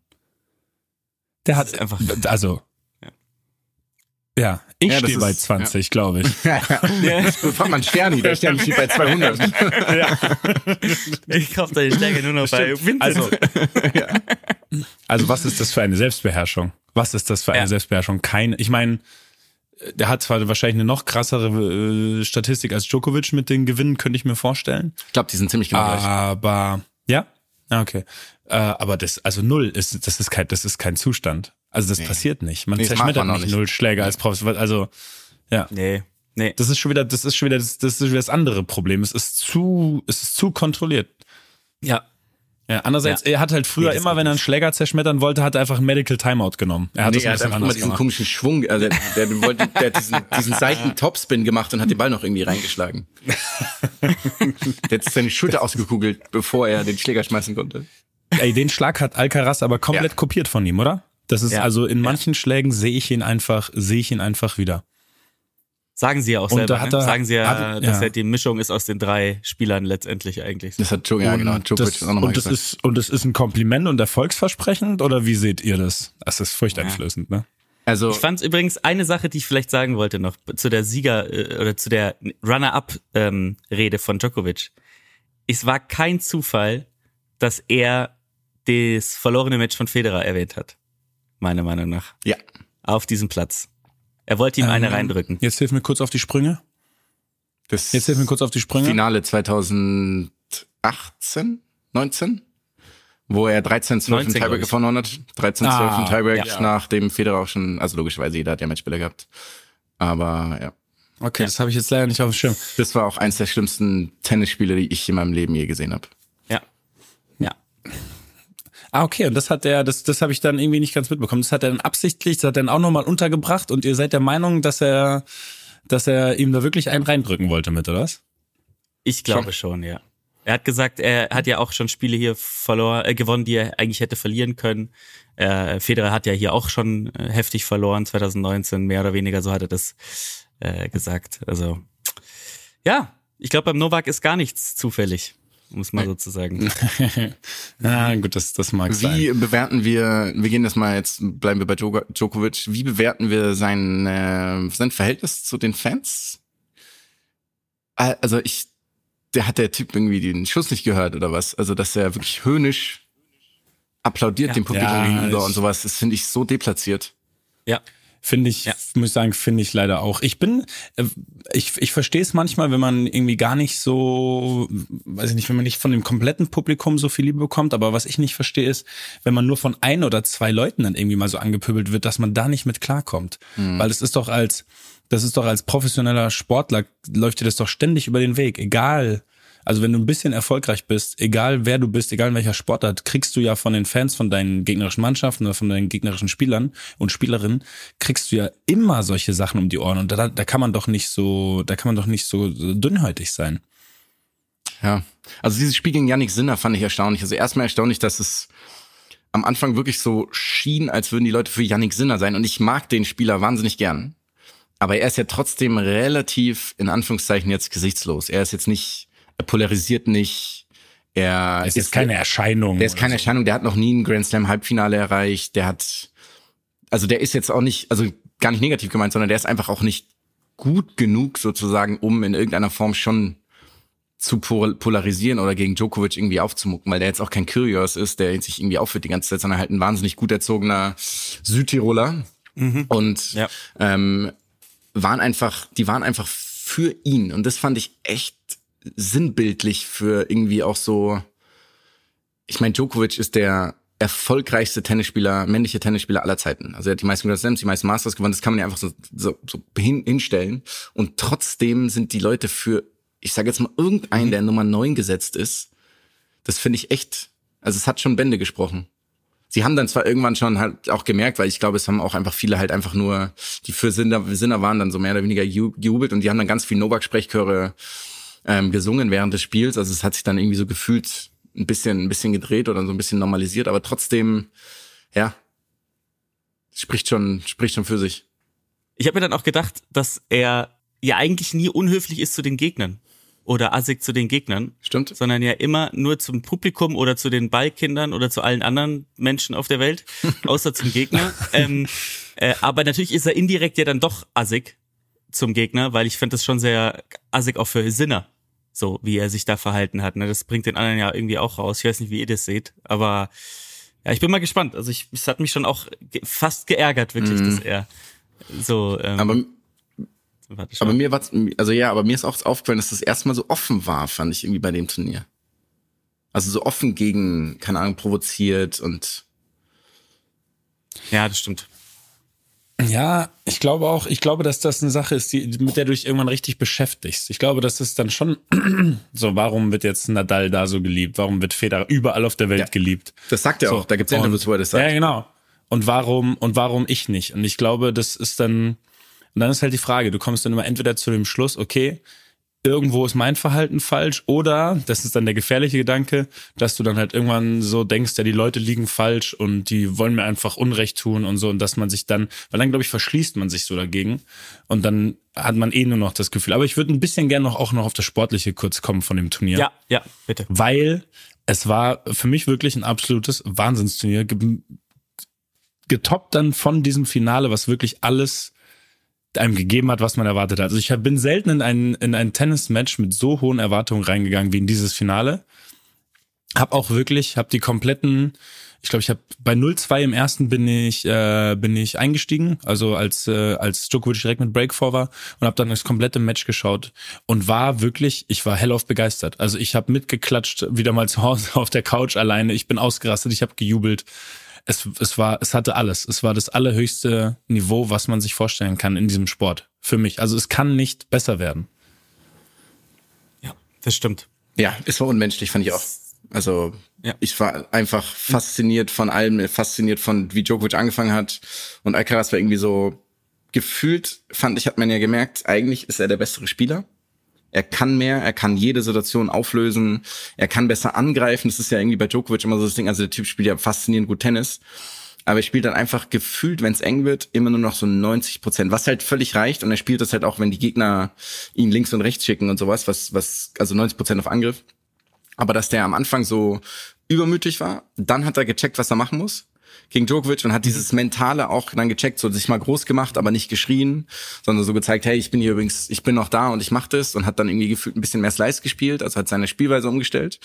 Der hat einfach- also ja, ich Ja, stehe bei ist- 20, glaube ich. Ja. So fragt man Sterni, der Sterni steht bei 200. Ich kaufe deine Stärke nur noch bei Vincent. Also, also was ist das für eine Selbstbeherrschung? Was ist das für eine Ja. Selbstbeherrschung? Keine. Ich meine, der hat zwar wahrscheinlich eine noch krassere äh, Statistik als Djokovic mit den Gewinnen, könnte ich mir vorstellen. Ich glaube, die sind ziemlich genau gleich. Aber ja, Ah, okay. Äh, aber das, also null ist, das ist kein, das ist kein Zustand. Also das passiert nicht. Man Nee, zerschmettert man nicht nicht. null Schläger als Prof. Also ja, nee, nee. das ist schon wieder, das ist schon wieder, das, das ist wieder das andere Problem. Es ist zu, es ist zu kontrolliert. Ja. Ja, andererseits, Ja. er hat halt früher Nee, immer, wenn er einen. Schläger zerschmettern wollte, hat er einfach ein Medical Timeout genommen. Er hat Nee, das er hat einfach immer diesen gemacht. komischen Schwung, also der, der, wollte, der hat diesen, diesen Seiten-Topspin gemacht und hat den Ball noch irgendwie reingeschlagen. der hat seine Schulter ausgekugelt, bevor er den Schläger schmeißen konnte. Ey, den Schlag hat Alcaraz aber komplett Ja. kopiert von ihm, oder? Das ist Ja. also in manchen Schlägen sehe ich ihn einfach, sehe ich ihn einfach wieder. Sagen sie ja auch selber. ne? er- Sagen sie ja, hat- dass ja. er die Mischung ist aus den drei Spielern letztendlich eigentlich. Das hat Djokovic, ja genau, Und Djokovic das, auch nochmal und das gesagt. ist und das ist ein Kompliment und erfolgsversprechend oder wie seht ihr das? Das ist furchteinflößend, ne? Also, Ich fand übrigens eine Sache, die ich vielleicht sagen wollte noch zu der Sieger äh, oder zu der Runner-up-Rede von Djokovic. Es war kein Zufall, dass er das verlorene Match von Federer erwähnt hat. Meiner Meinung nach. ja. Auf diesem Platz. Er wollte ihm eine Ähm, reindrücken. Jetzt hilf mir kurz auf die Sprünge. Das Jetzt hilf mir kurz auf die Sprünge. Finale 2018, 19, wo er 13-12 im 19, glaub Tiebreak verloren hat. 13-12 Ah, im Tiebreak, ja. nachdem Federer auch schon, also logischerweise jeder hat ja Matchspieler gehabt. Aber ja, Okay, das habe ich jetzt leider nicht auf dem Schirm. das war auch eins der schlimmsten Tennisspiele, die ich in meinem Leben je gesehen habe. Ja. Ja. Ah, okay, und das hat er, das, das habe ich dann irgendwie nicht ganz mitbekommen. Das hat er dann absichtlich, das hat er dann auch nochmal untergebracht und ihr seid der Meinung, dass er, dass er ihm da wirklich einen reindrücken wollte mit, oder was? Ich glaube schon, ja. Er hat gesagt, er hat ja auch schon Spiele hier verloren, äh, gewonnen, die er eigentlich hätte verlieren können. Äh, Federer hat ja hier auch schon äh, heftig verloren, 2019, mehr oder weniger, so hat er das äh, gesagt. Also, ja, ich glaube, beim Novak ist gar nichts zufällig, um es mal so zu sagen. Ah, gut, das, das mag sein. Wie bewerten wir, wir gehen das mal jetzt, bleiben wir bei Djoko- Djokovic, wie bewerten wir sein, äh, sein Verhältnis zu den Fans? Ah, Also ich, der hat der Typ irgendwie den Schuss nicht gehört oder was? Also dass er wirklich höhnisch applaudiert dem Publikum Ja, gegenüber ich- und sowas, das finde ich so deplatziert. Ja. Finde ich, Ja. muss ich sagen, finde ich leider auch. Ich bin, äh, ich, ich verstehe es manchmal, wenn man irgendwie gar nicht so, weiß ich nicht, wenn man nicht von dem kompletten Publikum so viel Liebe bekommt, aber was ich nicht verstehe ist, wenn man nur von ein oder zwei Leuten dann irgendwie mal so angepöbelt wird, dass man da nicht mit klarkommt. Weil es ist doch als, das ist doch als professioneller Sportler, läuft dir das doch ständig über den Weg, egal. Also wenn du ein bisschen erfolgreich bist, egal wer du bist, egal in welcher Sportart, kriegst du ja von den Fans, von deinen gegnerischen Mannschaften oder von deinen gegnerischen Spielern und Spielerinnen, kriegst du ja immer solche Sachen um die Ohren. Und da, da kann man doch nicht so, da kann man doch nicht so, dünnhäutig sein. Ja. Also dieses Spiel gegen Yannick Sinner fand ich erstaunlich. Also erstmal erstaunlich, dass es am Anfang wirklich so schien, als würden die Leute für Yannick Sinner sein. Und ich mag den Spieler wahnsinnig gern. Aber er ist ja trotzdem relativ, in Anführungszeichen, jetzt gesichtslos. Er ist jetzt nicht, er polarisiert nicht. Er Es ist keine Erscheinung. der ist keine so. Erscheinung, der hat noch nie ein Grand Slam Halbfinale erreicht, der hat, also der ist jetzt auch nicht, also gar nicht negativ gemeint, sondern der ist einfach auch nicht gut genug sozusagen, um in irgendeiner Form schon zu pol- polarisieren oder gegen Djokovic irgendwie aufzumucken, weil der jetzt auch kein Kyrgios ist, der sich irgendwie aufführt die ganze Zeit, sondern halt ein wahnsinnig gut erzogener Südtiroler. Und Ja. ähm, waren einfach, die waren einfach für ihn. Und das fand ich echt sinnbildlich für irgendwie auch so. Ich meine, Djokovic ist der erfolgreichste Tennisspieler, männliche Tennisspieler aller Zeiten. Also er hat die meisten Grand Slams, die meisten Masters gewonnen. Das kann man ja einfach so, so, so hin, hinstellen. Und trotzdem sind die Leute für, ich sage jetzt mal, irgendeinen, der Nummer neun gesetzt ist. Das finde ich echt, also es hat schon Bände gesprochen. Sie haben dann zwar irgendwann schon halt auch gemerkt, weil ich glaube, es haben auch einfach viele halt einfach nur, die für Sinner, Sinner waren dann so mehr oder weniger ju- jubelt und die haben dann ganz viel Novak-Sprechchöre ähm, gesungen während des Spiels. Also es hat sich dann irgendwie so gefühlt ein bisschen, ein bisschen gedreht oder so ein bisschen normalisiert, aber trotzdem, ja, spricht schon, spricht schon für sich. Ich habe mir dann auch gedacht, dass er ja eigentlich nie unhöflich ist zu den Gegnern oder assig zu den Gegnern, Stimmt? sondern ja immer nur zum Publikum oder zu den Ballkindern oder zu allen anderen Menschen auf der Welt, außer zum Gegner. ähm, äh, aber natürlich ist er indirekt ja dann doch assig zum Gegner, weil ich finde das schon sehr assig auch für Sinner, so wie er sich da verhalten hat. Ne? Das bringt den anderen ja irgendwie auch raus. Ich weiß nicht, wie ihr das seht, aber ja, ich bin mal gespannt. Also ich, es hat mich schon auch ge fast geärgert, wirklich, dass er so. Ähm, Aber, warte, aber mir war also ja, aber mir ist auch aufgefallen, dass das erstmal so offen war, fand ich irgendwie bei dem Turnier. Also so offen gegen, keine Ahnung, provoziert und ja, das stimmt. Ja, ich glaube auch, ich glaube, dass das eine Sache ist, die, mit der du dich irgendwann richtig beschäftigst. Ich glaube, das ist dann schon so, warum wird jetzt Nadal da so geliebt? Warum wird Federer überall auf der Welt Ja. geliebt? das sagt er So, auch. Da gibt's und- Interviews, wo er das sagt. Ja, genau. Und warum, und warum ich nicht? Und ich glaube, das ist dann, und dann ist halt die Frage, du kommst dann immer entweder zu dem Schluss, okay, irgendwo ist mein Verhalten falsch, oder, das ist dann der gefährliche Gedanke, dass du dann halt irgendwann so denkst, ja, die Leute liegen falsch und die wollen mir einfach Unrecht tun und so, und dass man sich dann, weil dann, glaube ich, verschließt man sich so dagegen und dann hat man eh nur noch das Gefühl. Aber ich würde ein bisschen gerne noch auch noch auf das Sportliche kurz kommen von dem Turnier Ja, ja, bitte. weil es war für mich wirklich ein absolutes Wahnsinnsturnier. Ge getoppt dann von diesem Finale, was wirklich alles einem gegeben hat, was man erwartet hat. Also ich bin selten in ein, in ein Tennismatch mit so hohen Erwartungen reingegangen wie in dieses Finale. Hab auch wirklich, hab die kompletten, ich glaube, ich habe bei 0-2 im ersten bin ich äh, bin ich eingestiegen, also als äh, als Djokovic direkt mit Break vor war und habe dann das komplette Match geschaut und war wirklich, ich war hellauf begeistert. Also ich habe mitgeklatscht, wieder mal zu Hause auf der Couch alleine. Ich bin ausgerastet, ich habe gejubelt. Es, es war, es hatte alles. Es war das allerhöchste Niveau, was man sich vorstellen kann in diesem Sport. Für mich. Also es kann nicht besser werden. Ja, das stimmt. Ja, es war unmenschlich, fand ich auch. Also Ja. ich war einfach fasziniert von allem, fasziniert von wie Djokovic angefangen hat und Alcaraz war irgendwie so gefühlt, fand ich, hat man ja gemerkt, eigentlich ist er der bessere Spieler. Er kann mehr, er kann jede Situation auflösen, er kann besser angreifen. Das ist ja irgendwie bei Djokovic immer so das Ding. Also der Typ spielt ja faszinierend gut Tennis. Aber er spielt dann einfach gefühlt, wenn es eng wird, immer nur noch so 90 Prozent, was halt völlig reicht. Und er spielt das halt auch, wenn die Gegner ihn links und rechts schicken und sowas, was, was, also 90 Prozent auf Angriff. Aber dass der am Anfang so übermütig war, dann hat er gecheckt, was er machen muss gegen Djokovic und hat dieses Mentale auch dann gecheckt, so sich mal groß gemacht, aber nicht geschrien, sondern so gezeigt, hey, ich bin hier übrigens, ich bin noch da und ich mach das und hat dann irgendwie gefühlt ein bisschen mehr Slice gespielt, also hat seine Spielweise umgestellt.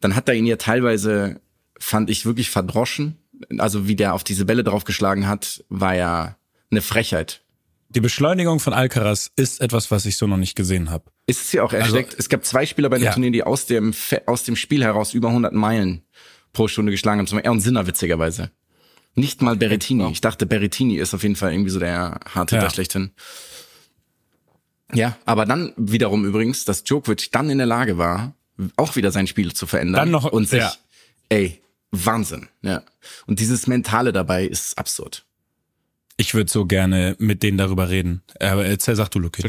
Dann hat er ihn ja teilweise, fand ich wirklich verdroschen, also wie der auf diese Bälle draufgeschlagen hat, war ja eine Frechheit. Die Beschleunigung von Alcaraz ist etwas, was ich so noch nicht gesehen habe. Ist es ja auch, Also- steckt, es gab zwei Spieler bei dem Ja. Turnier, die aus dem, aus dem Spiel heraus über 100 Meilen pro Stunde geschlagen haben. Zum Beispiel er und Sinner, witzigerweise. Nicht mal Berrettini. Ich dachte, Berrettini ist auf jeden Fall irgendwie so der Hardhitter Ja. schlechthin. Ja, aber dann wiederum übrigens, dass Djokovic dann in der Lage war, auch wieder sein Spiel zu verändern. Dann noch- und sich, ja. ey, Wahnsinn, ja. Und dieses Mentale dabei ist absurd. Ich würde so gerne mit denen darüber reden. Aber erzähl, sag du, Luki.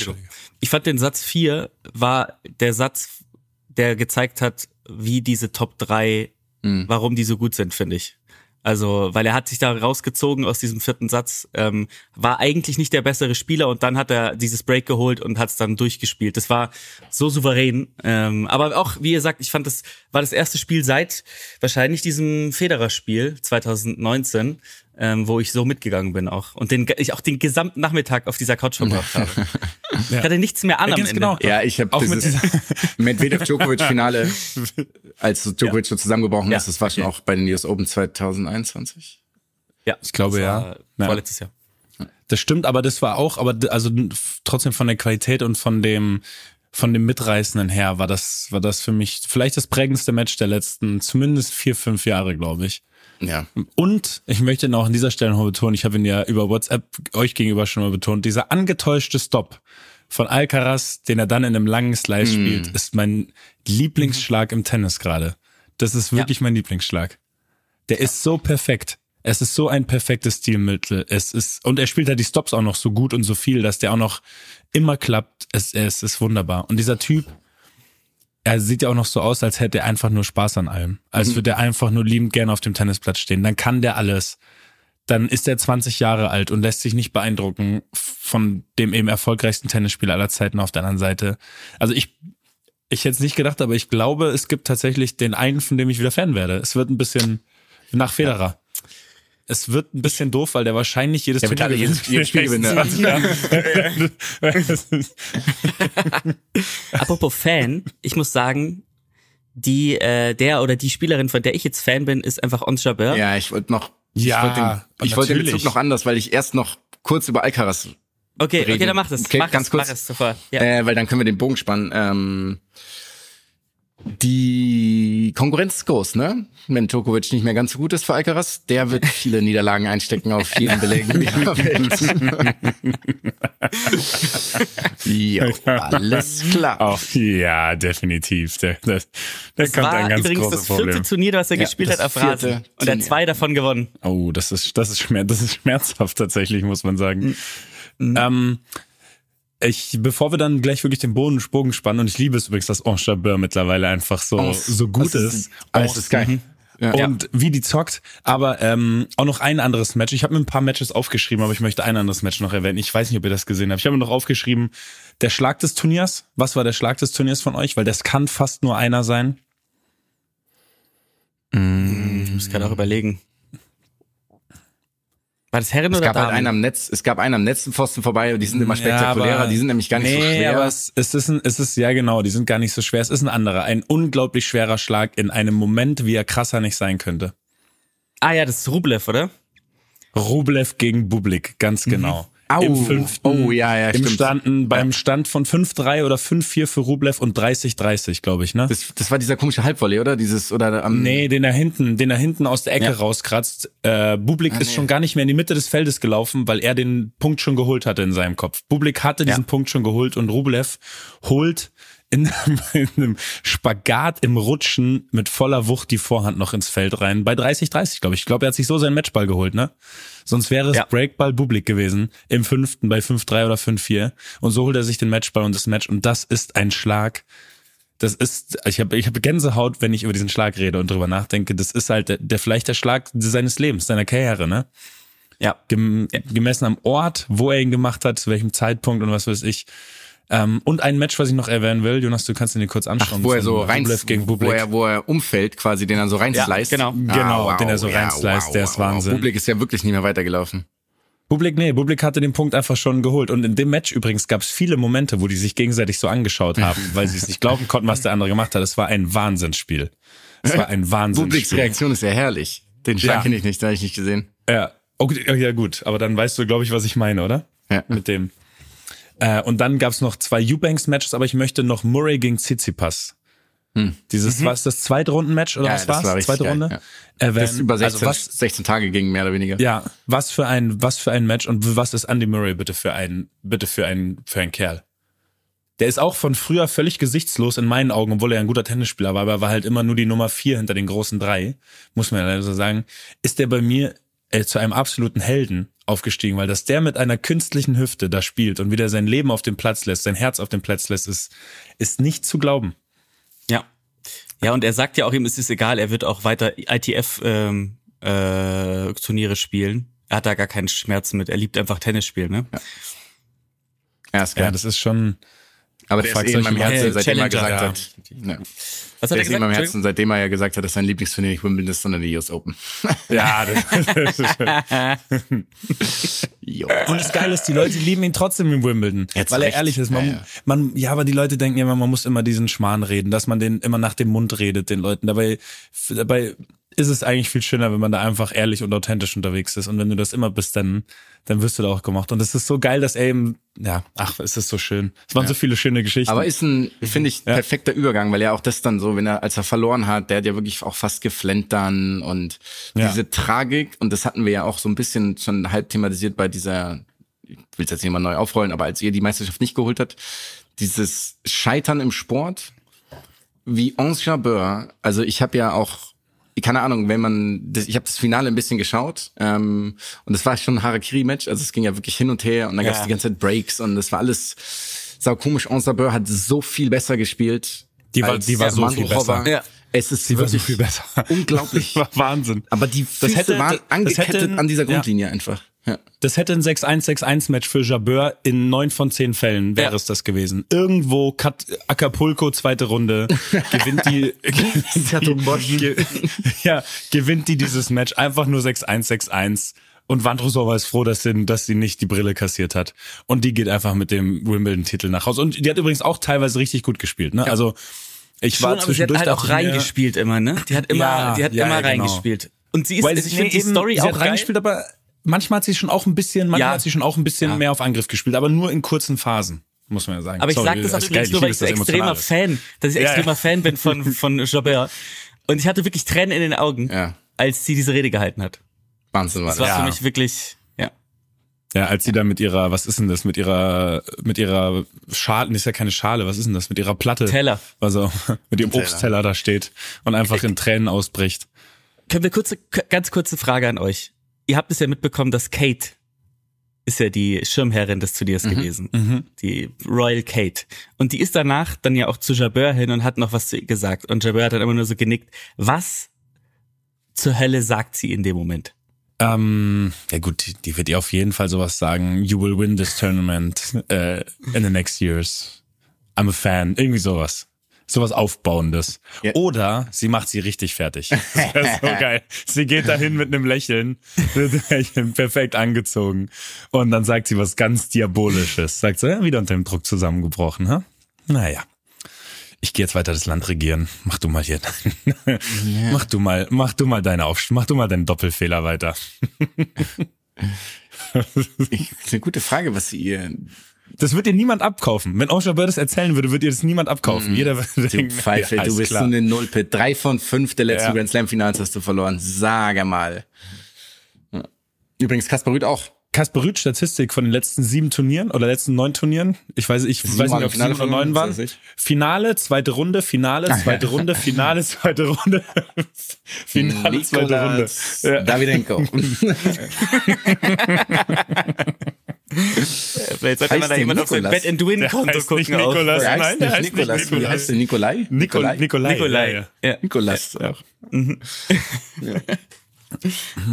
Ich fand den Satz 4 war der Satz, der gezeigt hat, wie diese Top 3, warum die so gut sind, finde ich. Also, weil er hat sich da rausgezogen aus diesem vierten Satz, ähm, war eigentlich nicht der bessere Spieler und dann hat er dieses Break geholt und hat es dann durchgespielt. Das war so souverän. Ähm, aber auch, wie ihr sagt, ich fand, das war das erste Spiel seit wahrscheinlich diesem Federer-Spiel 2019, ähm, wo ich so mitgegangen bin auch. Und den, ich auch den gesamten Nachmittag auf dieser Couch verbracht habe. Ich hatte nichts mehr an Ja, am Ende. genau. Ja, ich habe Auch mit dieses Medvedev-Djokovic-Finale, als Djokovic so zusammengebrochen Ja. ist, das war schon auch bei den US Open 2021. Ja, Ich glaube, das ja. war Ja. Vorletztes Jahr. Das stimmt, aber das war auch, aber also trotzdem von der Qualität und von dem, von dem Mitreißenden her war das, war das für mich vielleicht das prägendste Match der letzten zumindest vier, fünf Jahre, glaube ich. Ja. Und ich möchte ihn auch an dieser Stelle noch betonen, ich habe ihn ja über WhatsApp euch gegenüber schon mal betont, dieser angetäuschte Stop von Alcaraz, den er dann in einem langen Slice spielt, ist mein Lieblingsschlag im Tennis gerade. Das ist wirklich mein Lieblingsschlag. Der ist so perfekt. Es ist so ein perfektes Stilmittel. Es ist, und er spielt halt die Stops auch noch so gut und so viel, dass der auch noch immer klappt. Es, es ist wunderbar. Und dieser Typ, er sieht ja auch noch so aus, als hätte er einfach nur Spaß an allem. Als würde er einfach nur liebend gerne auf dem Tennisplatz stehen. Dann kann der alles. Dann ist er 20 Jahre alt und lässt sich nicht beeindrucken von dem eben erfolgreichsten Tennisspieler aller Zeiten auf der anderen Seite. Also ich, ich hätte es nicht gedacht, aber ich glaube, es gibt tatsächlich den einen, von dem ich wieder Fan werde. Es wird ein bisschen nach Federer. Es wird ein bisschen doof, weil der wahrscheinlich jedes wird Turnier jedes- gewinnt. jedes Spiel gewinnen. Apropos Fan, ich muss sagen, die, äh, der oder die Spielerin, von der ich jetzt Fan bin, ist einfach Ons Jabeur. Ja, ich wollte noch, Ja, ich wollte den, ich wollte den. Bezug noch anders, weil ich erst noch kurz über Alcaraz, Okay, okay, reden. dann mach das. Okay, mach ganz es, kurz. mach es sofort. Ja. äh, weil dann können wir den Bogen spannen. Ähm, die Konkurrenz ist groß, ne? Wenn Djokovic nicht mehr ganz so gut ist für Alcaraz, der wird viele Niederlagen einstecken auf jeden Beleg dieser Welt. jo, alles klar. Auch, ja, definitiv. Der, der, der das kommt war ein ganz übrigens das vierte Problem. Turnier, was er Ja, gespielt hat auf Rasen. Und er hat zwei davon gewonnen. Oh, das ist, das ist, schmer das ist schmerzhaft tatsächlich, muss man sagen. Ähm, ich, bevor wir dann gleich wirklich den Boden Bogen spannen, und ich liebe es übrigens, dass Ange mittlerweile einfach so, Ons. so gut ist. das ist geil. Ja. Und wie die zockt, aber ähm, auch noch ein anderes Match. Ich habe mir ein paar Matches aufgeschrieben, aber ich möchte ein anderes Match noch erwähnen. Ich weiß nicht, ob ihr das gesehen habt. Ich habe mir noch aufgeschrieben, der Schlag des Turniers. Was war der Schlag des Turniers von euch? Weil das kann fast nur einer sein. Ich muss gerade auch überlegen. War das Herren Es oder gab halt Damen? einen am Netz, es gab einen am letzten Pfosten vorbei, die sind immer spektakulärer, die sind nämlich gar nicht so nee, schwer. aber es, es ist ein, es ist, ja genau, die sind gar nicht so schwer. Es ist ein anderer, ein unglaublich schwerer Schlag in einem Moment, wie er krasser nicht sein könnte. ah ja, das ist Rublev, oder? Rublev gegen Bublik, ganz genau. Au. Im fünften, Oh, ja, ja, im. Standen, beim Stand von 5-3 oder 5-4 für Rublev und 30-30, glaube ich, ne? das, das war dieser komische Halbvolley, oder? Dieses, oder am, Nee, den er hinten, den er hinten aus der Ecke Ja. rauskratzt. Äh, Bublik ist nee. schon gar nicht mehr in die Mitte des Feldes gelaufen, weil er den Punkt schon geholt hatte in seinem Kopf. Bublik hatte diesen Punkt schon geholt und Rublev holt in, in einem Spagat im Rutschen mit voller Wucht die Vorhand noch ins Feld rein. Bei 30-30, glaube ich. Ich glaube, er hat sich so seinen Matchball geholt, ne? Sonst wäre es Ja. Breakball Bublik gewesen im fünften bei 5-3 oder 5-4. Und so holt er sich den Matchball und das Match. Und das ist ein Schlag, das ist, ich habe ich hab Gänsehaut, wenn ich über diesen Schlag rede und drüber nachdenke. Das ist halt der, der vielleicht der Schlag seines Lebens, seiner Karriere, ne? Ja. Gem, gemessen am Ort, wo er ihn gemacht hat, zu welchem Zeitpunkt und was weiß ich. Ähm, und ein Match, was ich noch erwähnen will, Jonas, du kannst ihn dir kurz anschauen. wo er so rein, gegen wo er, wo er umfällt, quasi, den er so reinsliced. genau. Genau, den er so reinsliced, der ist Wahnsinn. Bublik ist ja wirklich nicht mehr weitergelaufen. Bublik, nee, Bublik hatte den Punkt einfach schon geholt. Und in dem Match übrigens gab es viele Momente, wo die sich gegenseitig so angeschaut haben, weil sie es nicht glauben konnten, was der andere gemacht hat. Es war ein Wahnsinnsspiel. Es war ein Bubliks Wahnsinnsspiel. Reaktion ist ja herrlich. Den Schlag Ja. kenne ich nicht, den habe ich nicht gesehen. Ja. Okay, ja gut, aber dann weißt du, glaube ich, was ich meine, oder? Ja. Mit dem. Äh, und dann gab's noch zwei Eubanks-Matches, aber ich möchte noch Murray gegen Tsitsipas. Dieses, was das zweite Runden-Match oder Ja, was das war's? war richtig zweite geil, Runde? ja. Erwähnen. Das ist über 16, also was, 16 Tage ging, mehr oder weniger. ja, was für ein, was für ein Match und was ist Andy Murray bitte für ein, bitte für ein, für ein Kerl? Der ist auch von früher völlig gesichtslos in meinen Augen, obwohl er ein guter Tennisspieler war, aber er war halt immer nur die Nummer vier hinter den großen drei, muss man ja leider so sagen. Ist der bei mir äh, zu einem absoluten Helden aufgestiegen, weil dass der mit einer künstlichen Hüfte da spielt und wieder sein Leben auf den Platz lässt, sein Herz auf den Platz lässt, ist, ist nicht zu glauben. Ja. Ja, und er sagt ja auch, ihm ist es egal, er wird auch weiter ITF ähm, äh, Turniere spielen. Er hat da gar keinen Schmerz mit. Er liebt einfach Tennis spielen, ne? Ja, ist geil. Ja, das ist schon, Aber der ist Fuck, eh in meinem Herzen, seitdem er Challenger, gesagt ja. hat. Ja. Was Der hat er ist in meinem gesagt? Herzen, seitdem er ja gesagt hat, dass sein Lieblingsturnier nicht Wimbledon ist, sondern die US Open. ja, das, das ist, Jo. Und das Geile ist, die Leute lieben ihn trotzdem in Wimbledon. Jetzt weil er recht. ehrlich ist. Man, Ja, ja, ja. Man, ja, aber die Leute denken ja immer, man muss immer diesen Schmarrn reden, dass man den immer nach dem Mund redet, den Leuten. Dabei, dabei ist es eigentlich viel schöner, wenn man da einfach ehrlich und authentisch unterwegs ist. Und wenn du das immer bist, dann, dann wirst du da auch gemacht. Und es ist so geil, dass er eben, ja, ach, es ist so schön. Es waren so viele schöne Geschichten. Aber ist ein, finde ich, perfekter Übergang, weil ja auch das dann so, wenn er, als er verloren hat, der hat ja wirklich auch fast geflennt dann und Ja. diese Tragik, und das hatten wir ja auch so ein bisschen schon halb thematisiert bei dieser, ich will es jetzt nicht mal neu aufrollen, aber als ihr die Meisterschaft nicht geholt habt, dieses Scheitern im Sport, wie Onze Jabeur, also ich habe ja auch, keine Ahnung, wenn man, das, ich habe das Finale ein bisschen geschaut ähm, und das war schon ein Harakiri-Match, also es ging ja wirklich hin und her und dann gab's Ja. die ganze Zeit Breaks und das war alles sau komisch. Onze Jabeur hat so viel besser gespielt. Die war- die war so Armando viel besser. Ja. Es ist Die war wirklich so viel besser. unglaublich. war Wahnsinn. Aber die Füße hätte- waren das angekettet hätte- an dieser ja. Grundlinie einfach. Ja. Das hätte ein 6-1-6-1-Match für Jabeur in neun von zehn Fällen wäre Ja. es das gewesen. Irgendwo Kat Acapulco, zweite Runde, gewinnt die, ge, ja, gewinnt die dieses Match einfach nur 6-1-6-1. Und Wandrusova ist froh, dass sie, dass sie nicht die Brille kassiert hat. Und die geht einfach mit dem Wimbledon-Titel nach Hause. Und die hat übrigens auch teilweise richtig gut gespielt. Ne? Also ich Schon, war aber sie hat zwischendurch halt auch reingespielt immer, ne? Die hat immer, Ja, die hat ja, immer ja, genau. reingespielt. Und sie ist, Weil ich sie- finde nee, die Story auch geil. reingespielt, aber manchmal hat sie schon auch ein bisschen, manchmal Ja. hat sie schon auch ein bisschen Ja. mehr auf Angriff gespielt, aber nur in kurzen Phasen, muss man ja sagen. Aber ich Sorry, sag das auch übrigens nur, weil ich so das extremer. Fan, dass ich Ja, extremer ja. Fan bin von, von Jobert. Und ich hatte wirklich Tränen in den Augen, Ja. als sie diese Rede gehalten hat. Wahnsinn war Das das. war für mich wirklich, ja. Ja, als sie da mit ihrer, was ist denn das, mit ihrer, mit ihrer Schale, das ist ja keine Schale, was ist denn das, mit ihrer Platte. Teller. Also mit Teller. Obstteller da steht und einfach in Tränen ausbricht. Können wir kurze, ganz kurze Frage an euch. Ihr habt es ja mitbekommen, dass Kate ist ja die Schirmherrin des Turniers gewesen. Die Royal Kate. Und die ist danach dann ja auch zu Jabeur hin und hat noch was zu ihr gesagt. Und Jabeur hat dann immer nur so genickt. Was zur Hölle sagt sie in dem Moment? Ähm, ja gut, die, die wird ihr auf jeden Fall sowas sagen. You will win this tournament äh, in the next years. I'm a fan. Irgendwie sowas. Sowas Aufbauendes. Ja. Oder sie macht sie richtig fertig. Das wäre so geil. Sie geht dahin mit einem Lächeln, mit einem Lächeln, perfekt angezogen. Und dann sagt sie was ganz Diabolisches. Sagt sie, ja, wieder unter dem Druck zusammengebrochen, ha? Naja. Ich gehe jetzt weiter das Land regieren. Mach du mal hier. Mach du mal, mach du mal deine Auf, mach du mal deinen Doppelfehler weiter. Ich, eine gute Frage, was sie ihr Das wird dir niemand abkaufen. Wenn Osha Bird das erzählen würde, würde dir das niemand abkaufen. Jeder würde Du denken, Pfeife, ja, du ist bist klar. so eine Nullpit. Drei von fünf der letzten Ja. Grand Slam Finals hast du verloren. Sage mal. Ja. Übrigens Kaspar Rüth auch. Kasper Rüth, Statistik von den letzten sieben Turnieren oder letzten neun Turnieren. Ich weiß, ich Sieben weiß nicht, ob Finale sieben oder neun waren. Finale, zweite Runde, Finale, zweite Runde, Finale, zweite Runde, Finale, zweite Runde. Nikolas Ja. Davidenko. Vielleicht sollte Heißt man da jemand auf sein Nikolas? Bet and Win Konto heißt gucken. nicht. Nikolas. Der heißt Nein, der heißt nicht Nikolas. Wie Nikolas. heißt der? Nikolai? Nikolai. Nikolai. Nikolai. Ja, Ja. Nikolas. ja.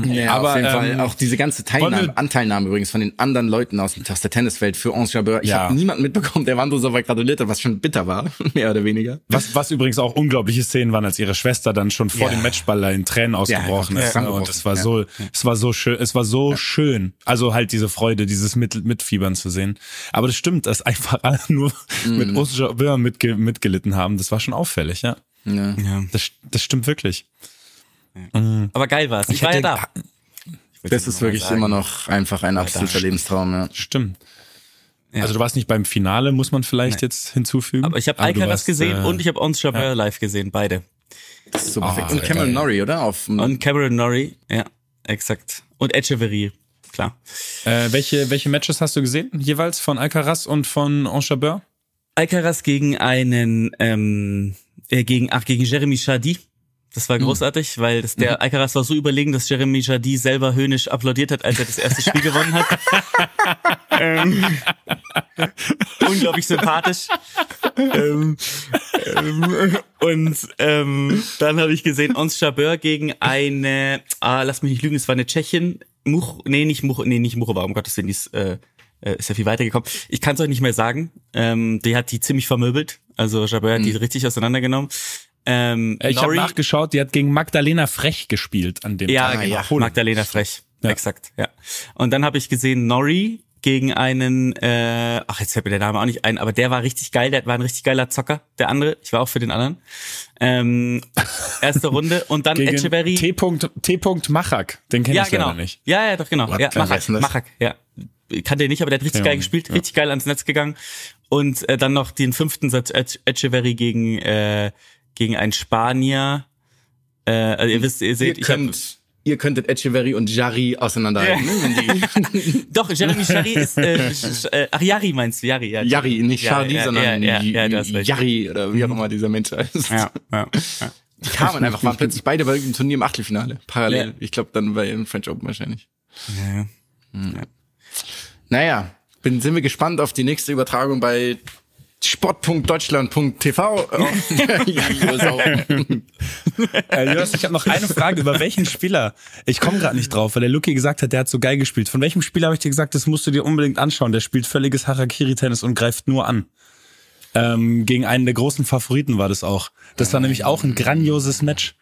Ja, Aber, auf jeden Fall ähm, auch diese ganze Teilnahme, wir- Anteilnahme übrigens von den anderen Leuten aus dem Taster Tennisfeld für Onze Jabeur. Ich Ja. habe niemanden mitbekommen, der Wandrosova gratuliert hat, was schon bitter war, mehr oder weniger. Was, was übrigens auch unglaubliche Szenen waren, als ihre Schwester dann schon vor Ja. dem Matchball in Tränen ausgebrochen Ja, ist. ne? zusammengebrochen. Und es war Ja. so, es war so schön, es war so schön. Also halt diese Freude, dieses Mit Mitfiebern zu sehen. Aber das stimmt, dass einfach alle nur Mhm. mit Osjabeur mitge mitgelitten haben. Das war schon auffällig, ja. Ja. Das, das stimmt wirklich. Aber geil war's. Ich, war ja da. Das ist wirklich immer noch einfach ein absoluter Lebenstraum. Ja. Stimmt. Also du warst nicht beim Finale, muss man vielleicht jetzt hinzufügen. Aber ich habe Alcaraz gesehen äh, und ich habe Ons Jabeur live gesehen, beide. Das ist so perfekt. Ah, Und Cameron geil. Norrie, oder? Auf, Und Cameron Norrie, ja, exakt. Und Echeverry, klar. Äh, welche, welche Matches hast du gesehen? Jeweils von Alcaraz und von Enchabeur? Alcaraz gegen einen, ähm, äh, gegen, ach, gegen Jeremy Chardy. Das war großartig, weil das, der Alcaraz war so überlegen, dass Jeremy Chardy selber höhnisch applaudiert hat, als er das erste Spiel gewonnen hat. ähm, unglaublich sympathisch. ähm, ähm, und ähm, dann habe ich gesehen Ons Jabeur gegen eine, ah, lass mich nicht lügen, es war eine Tschechin, Much, nee, nicht Much, nee, nicht Muchova, um Gottes Willen, die ist, äh, äh, ist ja viel weitergekommen. Ich kann es euch nicht mehr sagen. Ähm, die hat die ziemlich vermöbelt. Also Jabeur hat die richtig auseinandergenommen. Ähm, Äh, Ich habe nachgeschaut, die hat gegen Magdalena Frech gespielt an dem ja, Tag. genau. Polen. Magdalena Frech. Ja. Exakt, ja. Und dann habe ich gesehen Norrie gegen einen, äh, ach jetzt fällt mir der Name auch nicht ein, aber der war richtig geil, der war ein richtig geiler Zocker, der andere, ich war auch für den anderen. Ähm, erste Runde und dann Echeverry. T. T. Machak. Den kenne Ja, ich leider genau. nicht. Ja, ja, doch, genau. What? Ja, Machak? Machak, ja. Kannte ihn nicht, aber der hat richtig Ja, geil gespielt, richtig geil ans Netz gegangen. Und äh, dann noch den fünften Satz Ech- Echeverry gegen, äh, gegen einen Spanier. Äh, also ihr wisst, ihr Ihr seht, ich hab, könnt, ihr könntet Echeverry und Jari auseinanderhalten. Ja. Ne? Doch, Jeremy Chari ist, äh, äh, ach, Yari meinst du, Yari, ja. Jari, nicht Ja, Charlie, ja, sondern ja, ja, ja. Jari oder wie auch immer dieser Mensch heißt. Ja, ja, ja. Die kamen einfach, waren plötzlich beide bei dem Turnier im Achtelfinale. Parallel. Ja. Ich glaube dann bei den French Open wahrscheinlich. ja. Naja, bin, sind wir gespannt auf die nächste Übertragung bei sport.deutschland.tv. ja. Äh, Jonas, ich habe noch eine Frage. Über welchen Spieler? Ich komme gerade nicht drauf, weil der Lucky gesagt hat, der hat so geil gespielt. Von welchem Spieler habe ich dir gesagt, das musst du dir unbedingt anschauen? Der spielt völliges Harakiri-Tennis und greift nur an. Ähm, gegen einen der großen Favoriten war das auch. Das war nämlich auch ein grandioses Match.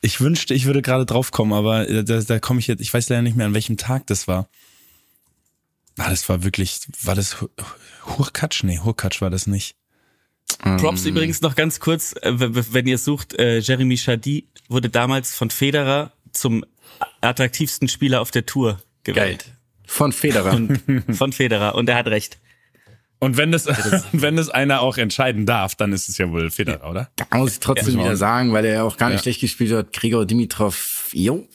Ich wünschte, ich würde gerade draufkommen, aber äh, da, da komme ich jetzt, ich weiß leider nicht mehr, an welchem Tag das war. Ah, das war wirklich, war das Hurkacz? Nee, Hurkacz war das nicht. Props übrigens noch ganz kurz, äh, wenn ihr es sucht, äh, Jeremy Chadi wurde damals von Federer zum attraktivsten Spieler auf der Tour gewählt. Von Federer. Und von Federer und er hat recht. Und wenn das, wenn das einer auch entscheiden darf, dann ist es ja wohl Federer, oder? Da muss ich trotzdem Ja. wieder sagen, weil er ja auch gar nicht Ja. schlecht gespielt hat. Gregor Dimitrov, jo,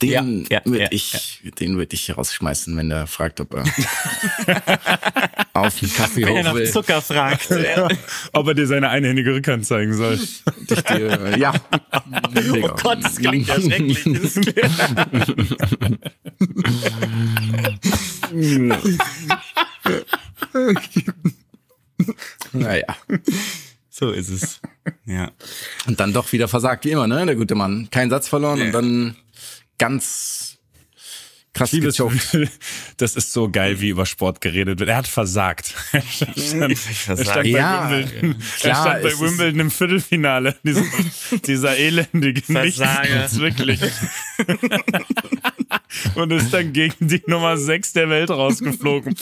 den Ja, ja, würde ja, ich, den würde ich rausschmeißen, wenn der fragt, ob er auf den Kaffee Wenn er nach will. Zucker fragt. Ob er dir seine einhändige Rückhand zeigen soll. Dich dir- ja. Oh Gott, das klingt ja schrecklich. Naja. so ist es. Ja. Und dann doch wieder versagt, wie immer, ne? Der gute Mann. Kein Satz verloren und dann ganz krass Liebes, gechoked. das ist so geil, wie über Sport geredet wird. Er hat versagt. Er stand, er stand bei Ja, Wimbledon, er klar, stand bei es ist- Wimbledon im Viertelfinale. Dieser, dieser elendige Versager. Nichts, wirklich. Und ist dann gegen die Nummer 6 der Welt rausgeflogen.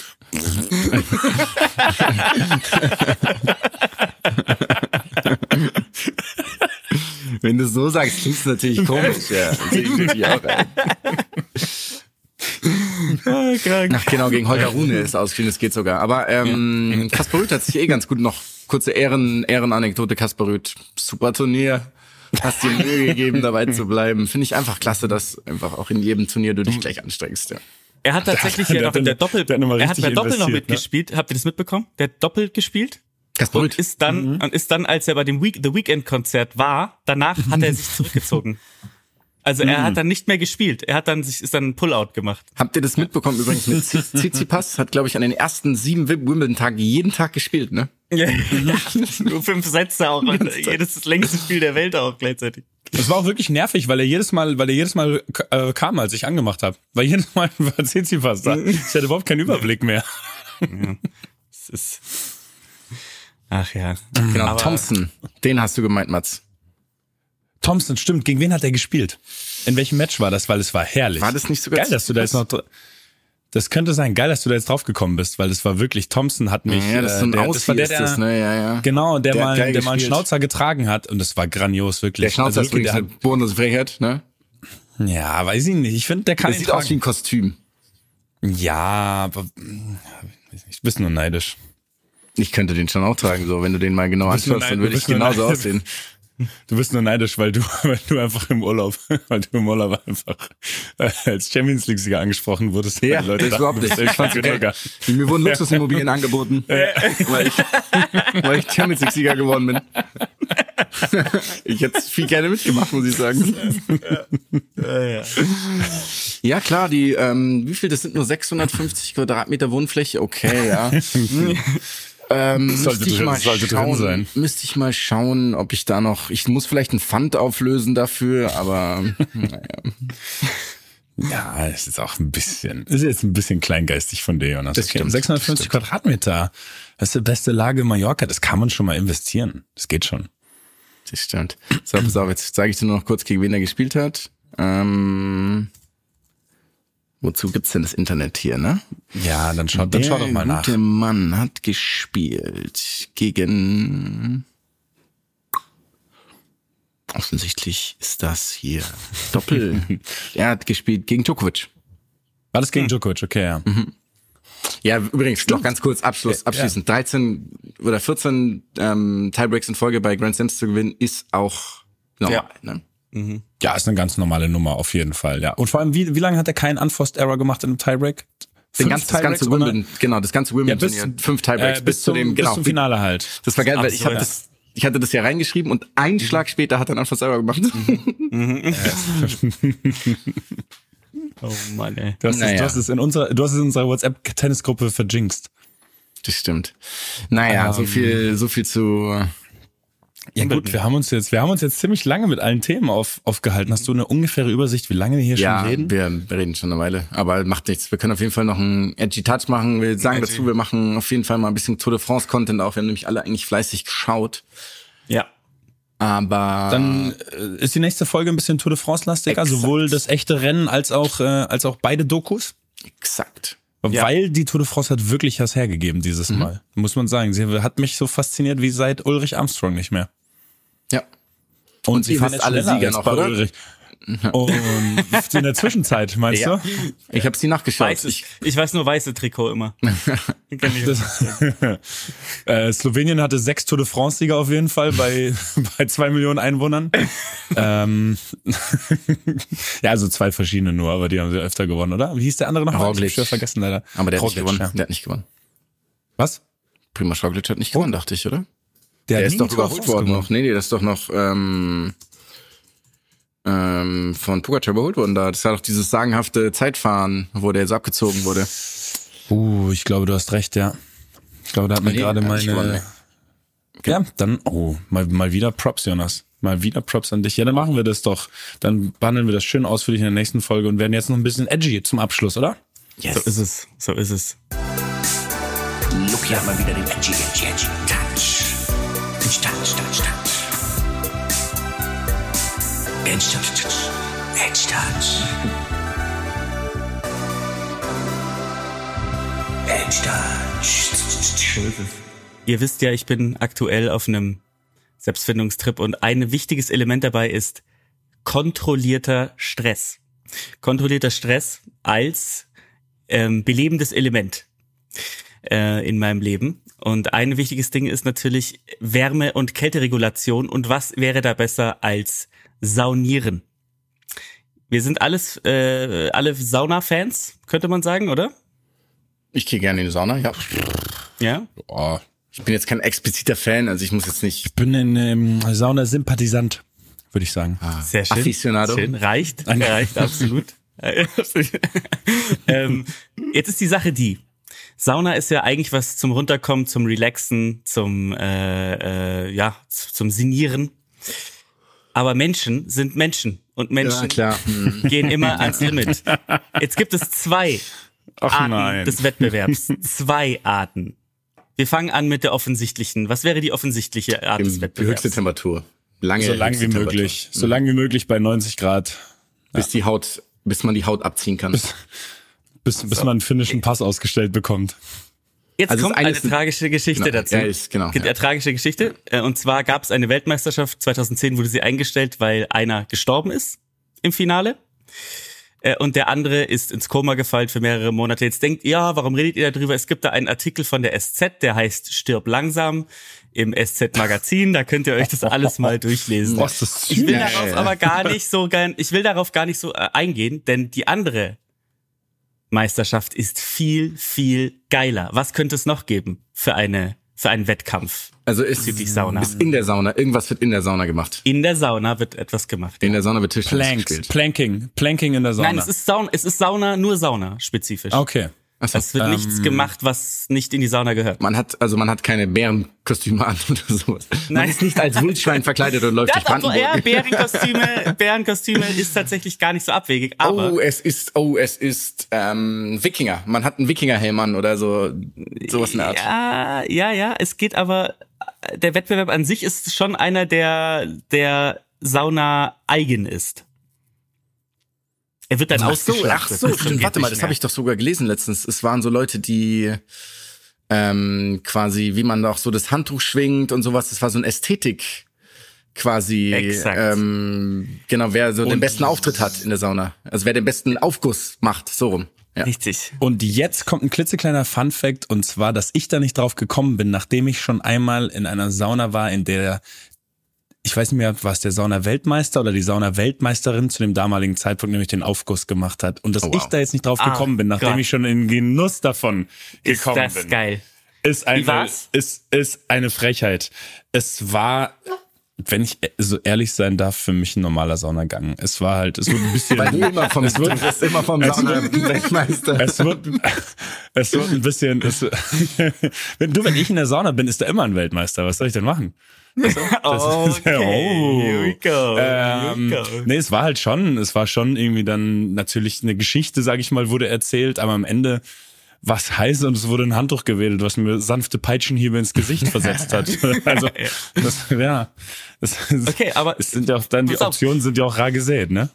Wenn du so sagst, klingt's natürlich komisch. Ja, sehe ich natürlich auch ein. Ach genau, gegen Holger Rune ist ausgeschieden, das geht sogar. Aber ähm, Kasper Rüth hat sich eh ganz gut noch, kurze Ehren, Ehrenanekdote, Kasper Rüth, super Turnier. Hast dir Mühe gegeben, dabei zu bleiben. Finde ich einfach klasse, dass einfach auch in jedem Turnier du dich gleich anstrengst. Ja. Er hat tatsächlich Der ja noch in der Doppel, der er hat bei Doppel noch ne? mitgespielt. Habt ihr das mitbekommen? Der hat doppelt gespielt Kasper und Rüth. ist dann und ist dann, als er bei dem Week, The Weekend Konzert war, danach hat er sich zurückgezogen. Also er hat dann nicht mehr gespielt. Er hat dann sich ist dann ein Pullout gemacht. Habt ihr das mitbekommen übrigens mit Tsitsipas? Hat, glaube ich, an den ersten sieben Wimbledon-Tagen jeden Tag gespielt, ne? Ja. Nur fünf Sätze auch. Und jedes das längste Spiel der Welt auch gleichzeitig. Das war auch wirklich nervig, weil er jedes Mal, weil er jedes Mal äh, kam, als ich angemacht habe. Weil jedes Mal war Tsitsipas da. Ich hatte überhaupt keinen Überblick mehr. Es ist. Ach ja. Genau, Aber- Thompson. Den hast du gemeint, Mats. Thompson, stimmt. Gegen wen hat er gespielt? In welchem Match war das? Weil es war herrlich. War das nicht sogar Geil, dass du da jetzt noch. Das könnte sein. Geil, dass du da jetzt drauf gekommen bist, weil es war wirklich Thompson hat mich. Ja, das ist so ein äh, der, Aussie das war der, ist der, das, ne? Ja, ja. Genau, der, Der mal, der mal einen gespielt. Schnauzer getragen hat und das war grandios, wirklich. Der Schnauzer ist Also wirklich, übrigens eine bodenlose Frechheit, ne? der Ja, weiß ich nicht. Ich finde, der kann ihn sieht aus wie ein Kostüm. Ja, aber ich bin nur neidisch. Ich könnte den schon auch tragen, so. Wenn du den mal genau anschaust, dann würde ich genauso aussehen. Du bist nur neidisch, weil du, weil du einfach im Urlaub, weil du im Urlaub einfach äh, als Champions League-Sieger angesprochen wurdest. Ja, Leute das überhaupt nicht. Ich fand's geil. Mir wurden Luxusimmobilien angeboten, weil ich, weil ich Champions League-Sieger geworden bin. Ich hätte viel gerne mitgemacht, muss ich sagen. Ja, klar, die, ähm, wie viel, das sind nur 650 Quadratmeter Wohnfläche, okay, ja. Ähm, Sollte müsste ich drin- mal sollte drin schauen, sein. Müsste ich mal schauen, ob ich da noch, ich muss vielleicht ein Pfand auflösen dafür, aber Ja, es ist auch ein bisschen, ist jetzt ein bisschen kleingeistig von dir, Jonas. Das stimmt, 650 das stimmt. Quadratmeter. Das ist die beste Lage in Mallorca. Das kann man schon mal investieren. Das geht schon. das stimmt. So, pass auf, jetzt zeige ich dir nur noch kurz, gegen wen er gespielt hat. Ähm, wozu gibt's denn das Internet hier, ne? Ja, dann schau, dann schau doch mal Der nach. gute Mann hat gespielt gegen. Offensichtlich ist das hier Doppel. er hat gespielt gegen Djokovic. War das gegen Djokovic? Okay, ja. Ja, übrigens, noch ganz kurz Abschluss, abschließend. 13 oder 14 ähm, Tiebreaks in Folge bei Grand Slams zu gewinnen, ist auch normal. Ne? Ja, ist eine ganz normale Nummer, auf jeden Fall, ja. Und vor allem, wie, wie lange hat er keinen Unforced Error gemacht in einem Tiebreak? Den ganz, das ganze? Wimbledon, genau, das ganze Wimbledon, bis- Turnier, fünf Tiebreaks Äh, bis, zu dem, genau. bis zum Finale halt. Das war geil, weil ich habe ja. das, ich hatte das ja reingeschrieben und einen Schlag später hat er dann selber gemacht. Oh Mann, ey. Du hast, es, Naja. du hast es in unserer, du hast es in unserer WhatsApp-Tennisgruppe verjinxt. Das stimmt. Naja, so viel, so viel zu. Ja gut, wir haben uns jetzt, wir haben uns jetzt ziemlich lange mit allen Themen auf, aufgehalten. Hast du eine ungefähre Übersicht, wie lange wir hier Ja, schon reden? wir reden schon eine Weile, aber macht nichts. Wir können auf jeden Fall noch einen edgy Touch machen. Wir sagen dazu, wir machen auf jeden Fall mal ein bisschen Tour de France Content auch. Wir haben nämlich alle eigentlich fleißig geschaut, Ja. aber Dann äh, ist die nächste Folge ein bisschen Tour de France-lastiger, sowohl das echte Rennen als auch, äh, als auch beide Dokus. exakt. Ja. Weil die Tour de France hat wirklich was hergegeben dieses Mal. Muss man sagen. Sie hat mich so fasziniert wie seit Ulrich Armstrong nicht mehr. Ja. Und, ihr wisst alle schneller Sieger noch, oder? Ulrich. Und in der Zwischenzeit, meinst Ja. du? Ich habe sie nachgeschaut. Weißes, Ich, ich weiß nur weiße Trikot immer. Das, äh, Slowenien hatte sechs Tour de France-Sieger auf jeden Fall bei, bei zwei Millionen Einwohnern. ähm, ja, also zwei verschiedene nur, aber die haben sie öfter gewonnen, oder? Wie hieß der andere noch? Roglic. Ich hab schon vergessen leider. aber der hat nicht Roglic, gewonnen. ja. Der hat nicht gewonnen. Was? Prima Roglic hat nicht gewonnen, dachte ich, oder? Der, Der ist doch überholt worden noch. Nee, nee, das ist doch noch ähm, ähm, von Pogacar überholt worden da. Das war doch dieses sagenhafte Zeitfahren, wo der so abgezogen wurde. Uh, ich glaube, du hast recht, ja. Ich glaube, da hat mir Nee, gerade meine. Ja, dann, oh, mal, mal wieder Props, Jonas. Mal wieder Props an dich. Ja, dann machen wir das doch. Dann behandeln wir das schön ausführlich in der nächsten Folge und werden jetzt noch ein bisschen edgy zum Abschluss, oder? Yes. So ist es. So ist es. Look, hier hat mal wieder den Edgy, Edgy, Edgy. Edge, Touch, Touch. Edge, Touch. Edge, Touch. Ihr wisst ja, ich bin aktuell auf einem Selbstfindungstrip und ein wichtiges Element dabei ist kontrollierter Stress. Kontrollierter Stress als ähm, belebendes Element äh, in meinem Leben. Und ein wichtiges Ding ist natürlich Wärme- und Kälteregulation. Und was wäre da besser als Saunieren? Wir sind alles, äh, alle Sauna-Fans, könnte man sagen, oder? Ich gehe gerne in die Sauna, ja. Ja. Oh, Ich bin jetzt kein expliziter Fan, also ich muss jetzt nicht. ich bin ein ähm, Sauna-Sympathisant, würde ich sagen. Sehr schön. Aficionado. Schön. Reicht. Reicht, absolut. ähm, jetzt ist die Sache die. Sauna ist ja eigentlich was zum Runterkommen, zum Relaxen, zum, äh, äh, ja, zum Sinieren. Aber Menschen sind Menschen und Menschen Ja, klar. Gehen immer ans Limit. Jetzt gibt es zwei Arten nein. des Wettbewerbs. Zwei Arten. Wir fangen an mit der offensichtlichen. Was wäre die offensichtliche Art des Die Wettbewerbs? höchste Temperatur. Lange So lang höchste wie Temperatur. möglich. So lang wie möglich bei 90 Grad. Bis die Haut, bis man die Haut abziehen kann. Bis, bis man einen finnischen Pass ausgestellt bekommt. Jetzt Also kommt eine tragische Geschichte Genau, dazu. ja, ist- genau, Gibt ja. eine tragische Geschichte. Äh, Und zwar gab es eine Weltmeisterschaft 2010, wurde sie eingestellt, weil einer gestorben ist im Finale. Äh, Und der andere ist ins Koma gefallen für mehrere Monate. Jetzt denkt ihr, ja, warum redet ihr darüber? Es gibt da einen Artikel von der SZ, der heißt Stirb langsam im SZ-Magazin. Da könnt ihr euch das alles mal durchlesen. Boah, ist das Ich will darauf aber gar nicht so gern, ich will darauf gar nicht so äh, eingehen, denn die andere Meisterschaft ist viel, viel geiler. Was könnte es noch geben für eine, für einen Wettkampf? Also ist, Bezüglich Sauna. ist in der Sauna. Irgendwas wird in der Sauna gemacht. In der Sauna wird etwas gemacht. In der Sauna wird Tischtennis Planks, gespielt. Planking, Planking in der Sauna. Nein, es ist Sauna, es ist Sauna, nur Sauna spezifisch. Okay. Achso. Es wird Ähm, nichts gemacht, was nicht in die Sauna gehört. Man hat, also man hat keine Bärenkostüme an oder sowas. Man Nein. ist nicht als Wildschwein verkleidet und läuft Ja, durch doch, ja, Brandenburg. Bärenkostüme, Bärenkostüme ist tatsächlich gar nicht so abwegig, aber Oh, es ist, oh, es ist ähm, Wikinger. Man hat einen Wikingerhelm an oder so, sowas in der Art. Ja, ja, ja. Es geht aber, der Wettbewerb an sich ist schon einer, der, der Sauna eigen ist. Er wird dann Ach so, ach so, stimmt. Warte mal, das habe ich doch sogar gelesen letztens. Es waren so Leute, die ähm, quasi, wie man auch so das Handtuch schwingt und sowas. Das war so ein Ästhetik quasi. Exakt. Ähm, genau, wer so den Und- besten Auftritt hat in der Sauna. Also wer den besten Aufguss macht, so rum. Ja. Richtig. Und jetzt kommt ein klitzekleiner Fun Fact und zwar, dass ich da nicht drauf gekommen bin, nachdem ich schon einmal in einer Sauna war, in der ich weiß nicht mehr, was der Sauna-Weltmeister oder die Sauna-Weltmeisterin zu dem damaligen Zeitpunkt nämlich den Aufguss gemacht hat. Und dass Oh, wow. ich da jetzt nicht drauf Ah, gekommen bin, nachdem Gott. ich schon in Genuss davon Ist gekommen das bin. geil. Ist, eine, war's? ist, ist eine Frechheit. Es war, wenn ich so ehrlich sein darf, für mich ein normaler Saunagang. Es war halt, es wurde ein bisschen. Weil immer vom, du wirst immer vom Sauna-Weltmeister. Es wird, es wird ein bisschen. Es, wenn du, wenn ich in der Sauna bin, ist da immer ein Weltmeister. Was soll ich denn machen? Okay, Oh. here we go. Here Ähm, we go. nee, es war halt schon, es war schon irgendwie dann natürlich eine Geschichte, sag ich mal, wurde erzählt, aber am Ende war es heiß und es wurde ein Handtuch gewedelt, was mir sanfte Peitschenhiebe ins Gesicht versetzt hat. Also, das, ja. Das, Okay, aber es sind ja auch dann, die pass auf. Optionen sind ja auch rar gesät, ne?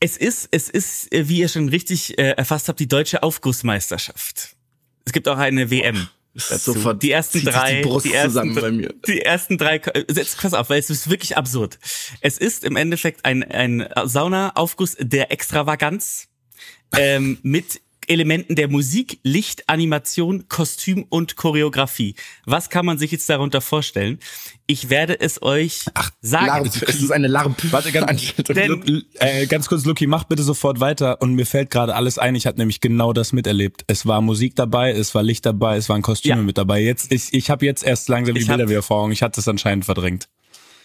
Es ist, es ist, wie ihr schon richtig äh, erfasst habt, die deutsche Aufgussmeisterschaft. Es gibt auch eine WM. Dazu. Sofort die ersten drei, die Brust ersten, bei mir. die ersten drei, jetzt pass auf, weil es ist wirklich absurd. Es ist im Endeffekt ein, ein Saunaaufguss der Extravaganz ähm, mit Elementen der Musik, Licht, Animation, Kostüm und Choreografie. Was kann man sich jetzt darunter vorstellen? Ich werde es euch sagen. LARP. Es ist eine LARP. Warte, ganz, Denn- äh, ganz kurz, Lucky, mach bitte sofort weiter. Und mir fällt gerade alles ein. Ich hatte nämlich genau das miterlebt. Es war Musik dabei, es war Licht dabei, es waren Kostüme Ja. mit dabei. Jetzt, ich, ich habe jetzt erst langsam die Bilder wieder vor Augen. Ich hatte es anscheinend verdrängt.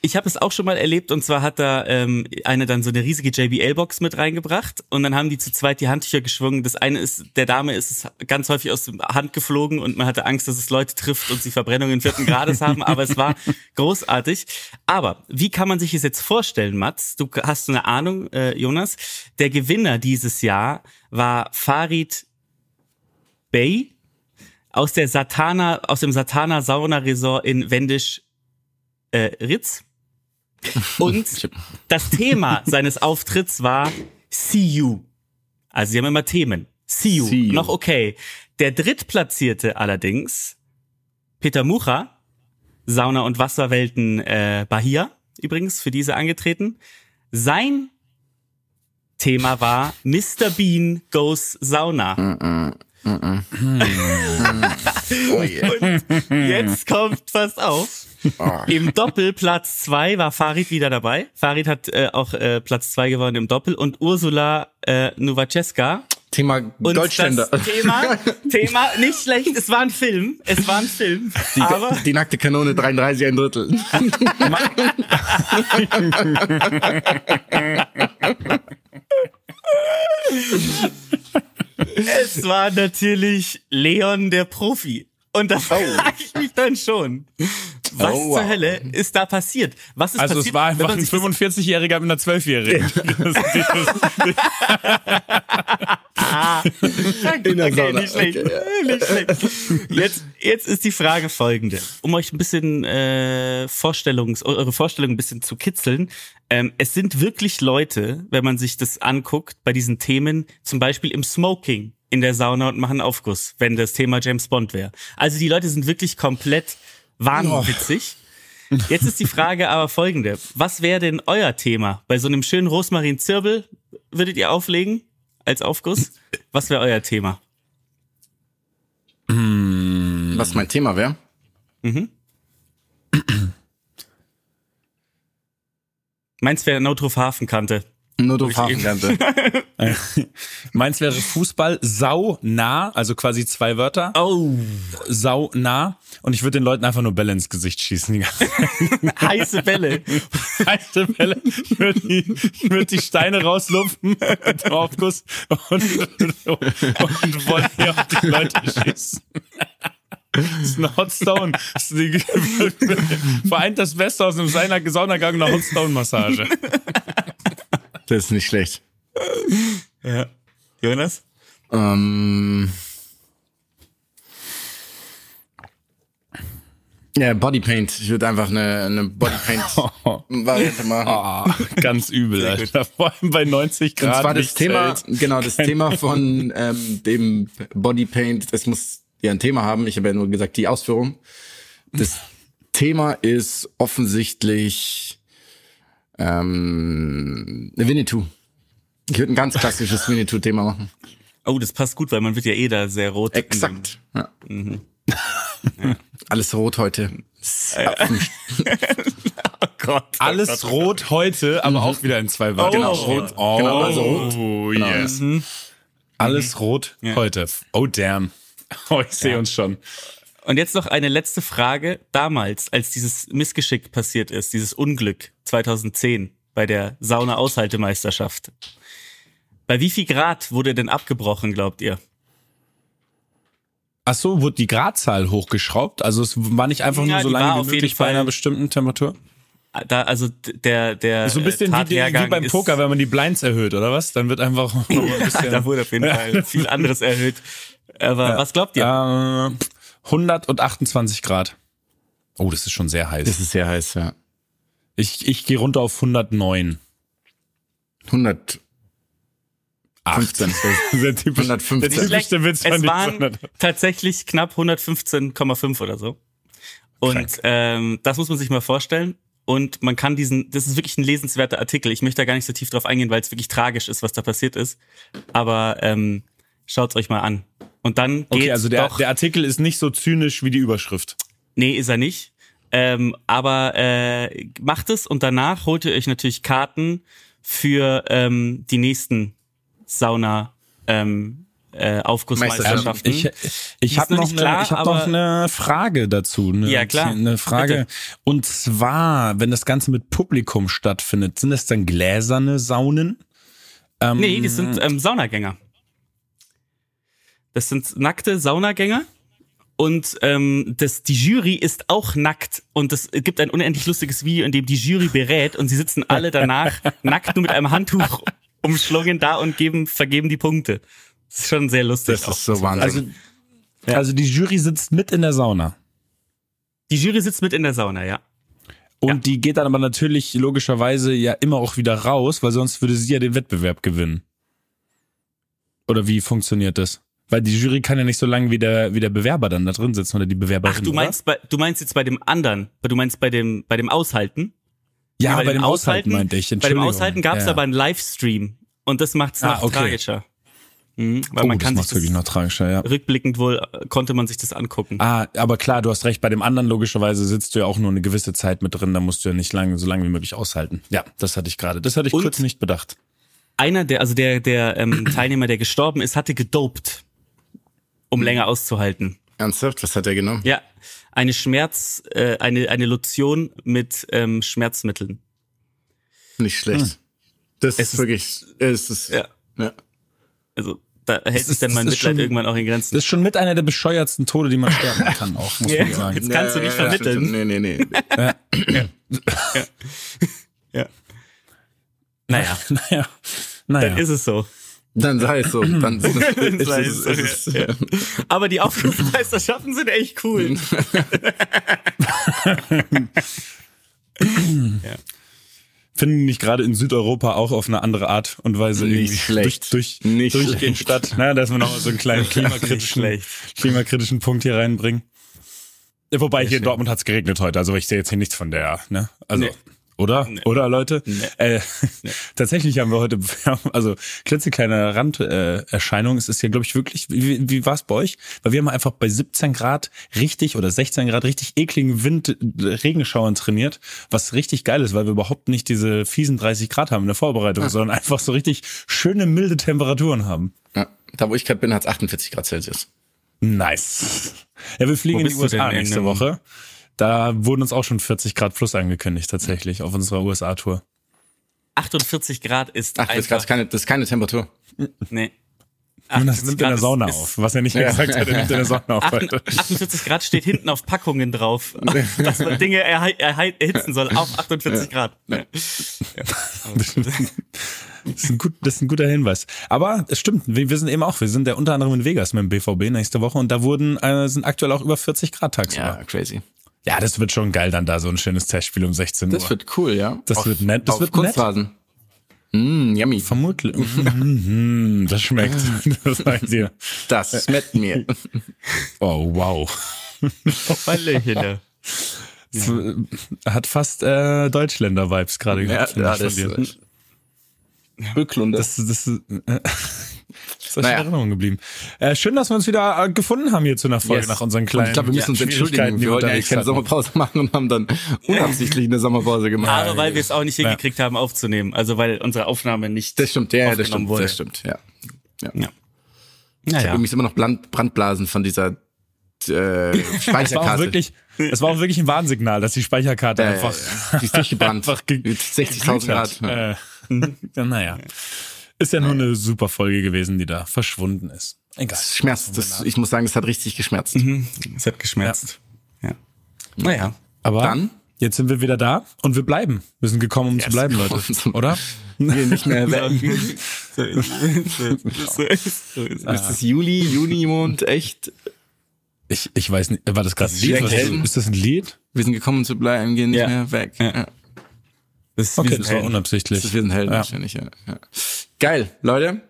Ich habe es auch schon mal erlebt und zwar hat da ähm, eine dann so eine riesige JBL-Box mit reingebracht und dann haben die zu zweit die Handtücher geschwungen. Das eine ist, der Dame ist es ganz häufig aus der Hand geflogen und man hatte Angst, dass es Leute trifft und sie Verbrennungen vierten Grades haben, aber es war großartig. Aber wie kann man sich es jetzt vorstellen, Mats? Du hast eine Ahnung, äh, Jonas. Der Gewinner dieses Jahr war Farid Bey aus der Satana, aus dem Satana Sauna Resort in Wendisch äh, Ritz. Und das Thema seines Auftritts war See You. Also sie haben immer Themen. See You. See you. Noch okay. Der drittplatzierte allerdings, Peter Mucha, Sauna- und Wasserwelten äh, Bahia, übrigens, für diese angetreten. Sein Thema war Mr. Bean Goes Sauna. Oh yeah. Jetzt kommt was auf. Im Doppel Platz zwei war Farid wieder dabei. Farid hat äh, auch äh, Platz zwei gewonnen im Doppel und Ursula äh, Nowaczewska. Thema Und das Thema, Thema, nicht schlecht, es war ein Film, es war ein Film, Die, aber die nackte Kanone 33 ein Drittel. es war natürlich Leon der Profi. Und da frage ich mich dann schon, was Oh, wow. zur Hölle ist da passiert? Was ist Also passiert? es war einfach ein sich das- 45-Jähriger mit einer 12-Jährigen. In der Okay, nicht schlecht. Okay, nicht schlecht. Jetzt, jetzt ist die Frage folgende. Um euch ein bisschen äh, Vorstellungs, eure Vorstellung ein bisschen zu kitzeln. Ähm, es sind wirklich Leute, wenn man sich das anguckt, bei diesen Themen, zum Beispiel im Smoking in der Sauna und machen Aufguss, wenn das Thema James Bond wäre. Also die Leute sind wirklich komplett wahnwitzig. Jetzt ist die Frage aber folgende. Was wäre denn euer Thema? Bei so einem schönen Rosmarin-Zirbel würdet ihr auflegen als Aufguss? Was wäre euer Thema? Was mein Thema wäre? Meins wäre Notruf Hafenkante. Nur du Hafenkante. Meins wäre Fußball sau nah, also quasi zwei Wörter. Oh, Sau nah. Und ich würde den Leuten einfach nur Bälle ins Gesicht schießen. Heiße Bälle. heiße Bälle. Ich würde die, ich würd die Steine rauslupfen mit dem Aufguss und, und wollte hier auf die Leute schießen. Das ist ein Hotstone. Das ist die, vereint das Beste aus einem Sauna- Saunagang eine Hotstone-Massage. Das ist nicht schlecht. Ja. Jonas? Ähm, Ja, Bodypaint. Ich würde einfach eine, eine Bodypaint-Variante machen. Ah, ganz übel, Alter. Vor allem bei 90 Grad. Und zwar das Thema, hält. genau, das Thema von ähm, dem Bodypaint, das muss ja ein Thema haben. Ich habe ja nur gesagt, die Ausführung. Das Thema ist offensichtlich ähm, Winnetou. Ich würde ein ganz klassisches Winnetou-Thema machen. Oh, das passt gut, weil man wird ja eh da sehr rot. in dem- Exakt. Ja. Alles rot heute. Oh Gott. oh Alles Gott. rot heute, aber auch wieder in zwei Wochen. Genau, rot. Oh, Genau, also rot. Oh, Genau. yes. Alles rot heute. Oh, damn. Oh, ich sehe uns schon. Und jetzt noch eine letzte Frage. Damals, als dieses Missgeschick passiert ist, dieses Unglück 2010 bei der Sauna-Aushaltemeisterschaft. Bei wie viel Grad wurde denn abgebrochen, glaubt ihr? Ach so, wurde die Gradzahl hochgeschraubt? Also es war nicht einfach Ja, nur so lange auf wie möglich bei einer bestimmten Temperatur? Da, also der, der So ein bisschen wie, wie beim Poker, wenn man die Blinds erhöht, oder was? Dann wird einfach noch ein bisschen... Da wurde auf jeden Fall viel anderes erhöht. Aber was glaubt ihr? Äh, 128 Grad. Oh, das ist schon sehr heiß. Das ist sehr heiß, ja. Ich, ich gehe runter auf 109. 115. Der typische, 115. der typische Witz von es waren sondern- tatsächlich knapp 115,5 oder so. Und ähm, das muss man sich mal vorstellen. Und man kann diesen, das ist wirklich ein lesenswerter Artikel. Ich möchte da gar nicht so tief drauf eingehen, weil es wirklich tragisch ist, was da passiert ist. Aber ähm, schaut's euch mal an. Und dann geht Okay, also der, doch, der Artikel ist nicht so zynisch wie die Überschrift. nee, ist er nicht. Ähm, aber äh, macht es und danach holt ihr euch natürlich Karten für ähm, die nächsten Sauna ähm, äh, Aufgussmeisterschaften. Ich, ich habe noch klar, eine, ich hab noch eine Frage dazu. Eine, Ja, klar. Eine Frage. Und zwar, wenn das Ganze mit Publikum stattfindet, sind das dann gläserne Saunen? Ähm, Nee, die sind ähm, Saunagänger. Das sind nackte Saunagänger. Und ähm, das, die Jury ist auch nackt. Und es gibt ein unendlich lustiges Video, in dem die Jury berät und sie sitzen alle danach nackt nur mit einem Handtuch umschlungen da und geben, vergeben die Punkte. Das ist schon sehr lustig. Das ist so Wahnsinn. Also, also die Jury sitzt mit in der Sauna. die Jury sitzt mit in der Sauna, ja. Und Ja. die geht dann aber natürlich logischerweise ja immer auch wieder raus, weil sonst würde sie ja den Wettbewerb gewinnen. Oder wie funktioniert das? Weil die Jury kann ja nicht so lange wie der, wie der Bewerber dann da drin sitzen oder die Bewerberin. Ach, du meinst, bei, du meinst jetzt bei dem anderen, du meinst bei dem, bei dem Aushalten? oder? Ja, bei bei, dem dem Aushalten meinte ich. Bei dem. Aushalten gab es ja. aber einen Livestream und das macht es Ah, noch okay. tragischer. Mhm, weil Oh, man das kann sich macht's das, wirklich noch tragischer, ja. rückblickend wohl äh, konnte man sich das angucken. Ah, aber klar, du hast recht, bei dem anderen logischerweise sitzt du ja auch nur eine gewisse Zeit mit drin, da musst du ja nicht lange, so lange wie möglich aushalten. Ja, das hatte ich gerade. Das hatte ich Und- kurz nicht bedacht. Einer der, also der, der ähm, Teilnehmer, der gestorben ist, hatte gedopt, um länger auszuhalten. Ernsthaft? Was hat er genommen? Ja, eine Schmerz, äh, eine eine Lotion mit ähm, Schmerzmitteln. Nicht schlecht. Das Es ist wirklich, es ist, Ja. ja. Also da hält sich dann mein Mitleid schon- irgendwann auch in Grenzen. Das ist schon mit einer der bescheuertsten Tode, die man sterben kann, auch, muss man sagen. Jetzt kannst du nicht vermitteln. Nee, nee, nee. Ja. Naja, Naja, naja. dann ist es so. Dann sei es so. Dann es, Sei es es, so, ist ja. es, Aber die Aufrufmeisterschaften sind echt cool. Finden die nicht gerade in Südeuropa auch auf eine andere Art und Weise Nicht irgendwie schlecht. durch, durch, Nicht durchgehen schlecht. statt? Na, dass wir noch mal so einen kleinen klimakritischen, klimakritischen Punkt hier reinbringen. Ja, Wobei hier in schön. Dortmund hat's geregnet heute, also ich sehe jetzt hier nichts von der, ne? Also, Nee. Oder? Oder Leute? Äh, tatsächlich haben wir heute, also klitzekleine Randerscheinung. Äh, Erscheinung. es ist hier, glaube ich, wirklich, wie, wie war's bei euch? Weil wir haben einfach bei 17 Grad richtig oder 16 Grad richtig ekligen Wind, äh, Regenschauern trainiert, was richtig geil ist, weil wir überhaupt nicht diese fiesen 30 Grad haben in der Vorbereitung, sondern einfach so richtig schöne, milde Temperaturen haben. ja. Da, wo ich gerade bin, hat es 48 Grad Celsius. Nice. Ja, wir fliegen in die USA nächste einem- Woche. Da wurden uns auch schon 40 Grad plus angekündigt, tatsächlich, auf unserer USA-Tour. 48 Grad ist Ach, das ist, grad keine, das ist keine Temperatur. nee. Und das 48 nimmt in der Grad Sauna ist, auf. Was er nicht gesagt hat, er nimmt in der Sauna auf heute. 48 Grad steht hinten auf Packungen drauf, dass man Dinge erhitzen soll auf 48 Grad. Ja. Das ist, ein gut, das ist ein guter Hinweis. Aber es stimmt, wir, wir sind eben auch, wir sind ja unter anderem in Vegas mit dem BVB nächste Woche und da wurden, äh, sind aktuell auch über 40 Grad tagsüber. Ja, crazy. Ja, das wird schon geil dann da, so ein schönes Testspiel um 16 Uhr. Das wird cool, ja. Das auf, wird nett, das auf wird nett. Kunstrasen. Mm, yummy. Vermutlich. Mhm, das schmeckt. Das sag ich dir. Das schmeckt mir. Oh, wow. Hallöchen. Das Hat fast äh, Deutschländer-Vibes gerade ja, gehabt, ja, das Bücklunde. Das, das, äh, ist euch Naja. in Erinnerung geblieben. Äh, schön, dass wir uns wieder äh, gefunden haben hier zu einer Folge Yes. nach unseren Und kleinen ich glaube, wir müssen uns Schwierigkeiten, entschuldigen. Wir wollten eigentlich keine. Sommerpause machen und haben dann unabsichtlich eine Sommerpause gemacht. Aber weil wir es auch nicht hingekriegt haben aufzunehmen. Also weil unsere Aufnahme nicht. das stimmt, ja, ja, das stimmt, wurde. das stimmt, ja. ja. Ja. Ich habe übrigens immer noch Brand, Brandblasen von dieser äh, Es war auch Speicherkarte. wirklich, es war auch wirklich ein Warnsignal, dass die Speicherkarte Ja, ja, einfach, ja. Die ist durchgebrannt. einfach ge- Mit 60.000 Grad. Äh, ja, naja. Ist ja nur eine super Folge gewesen, die da verschwunden ist. Egal. Das schmerzt. Das, ich muss sagen, das hat richtig geschmerzt. Es hat geschmerzt. Ja. Naja. Aber Dann? jetzt sind wir wieder da und wir bleiben. Wir sind gekommen, um zu bleiben, Leute. Oder? Wir nicht mehr weg. So ist es. So ist es. Das Juli, Junimond echt? Ich, ich weiß nicht, war das gerade ein Lied? Ist das ein Lied? Wir sind gekommen um zu bleiben, gehen nicht Ja. mehr weg. Ja. Das ist Okay, wie das war ein- unabsichtlich. Das ist, wir sind Helden Ja. wahrscheinlich, ja. ja. Geil, Leute.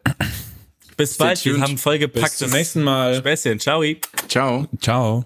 Bis bald, wir haben vollgepacktes Bis zum nächsten Mal. Späßchen. Ciao. Ciao. Ciao.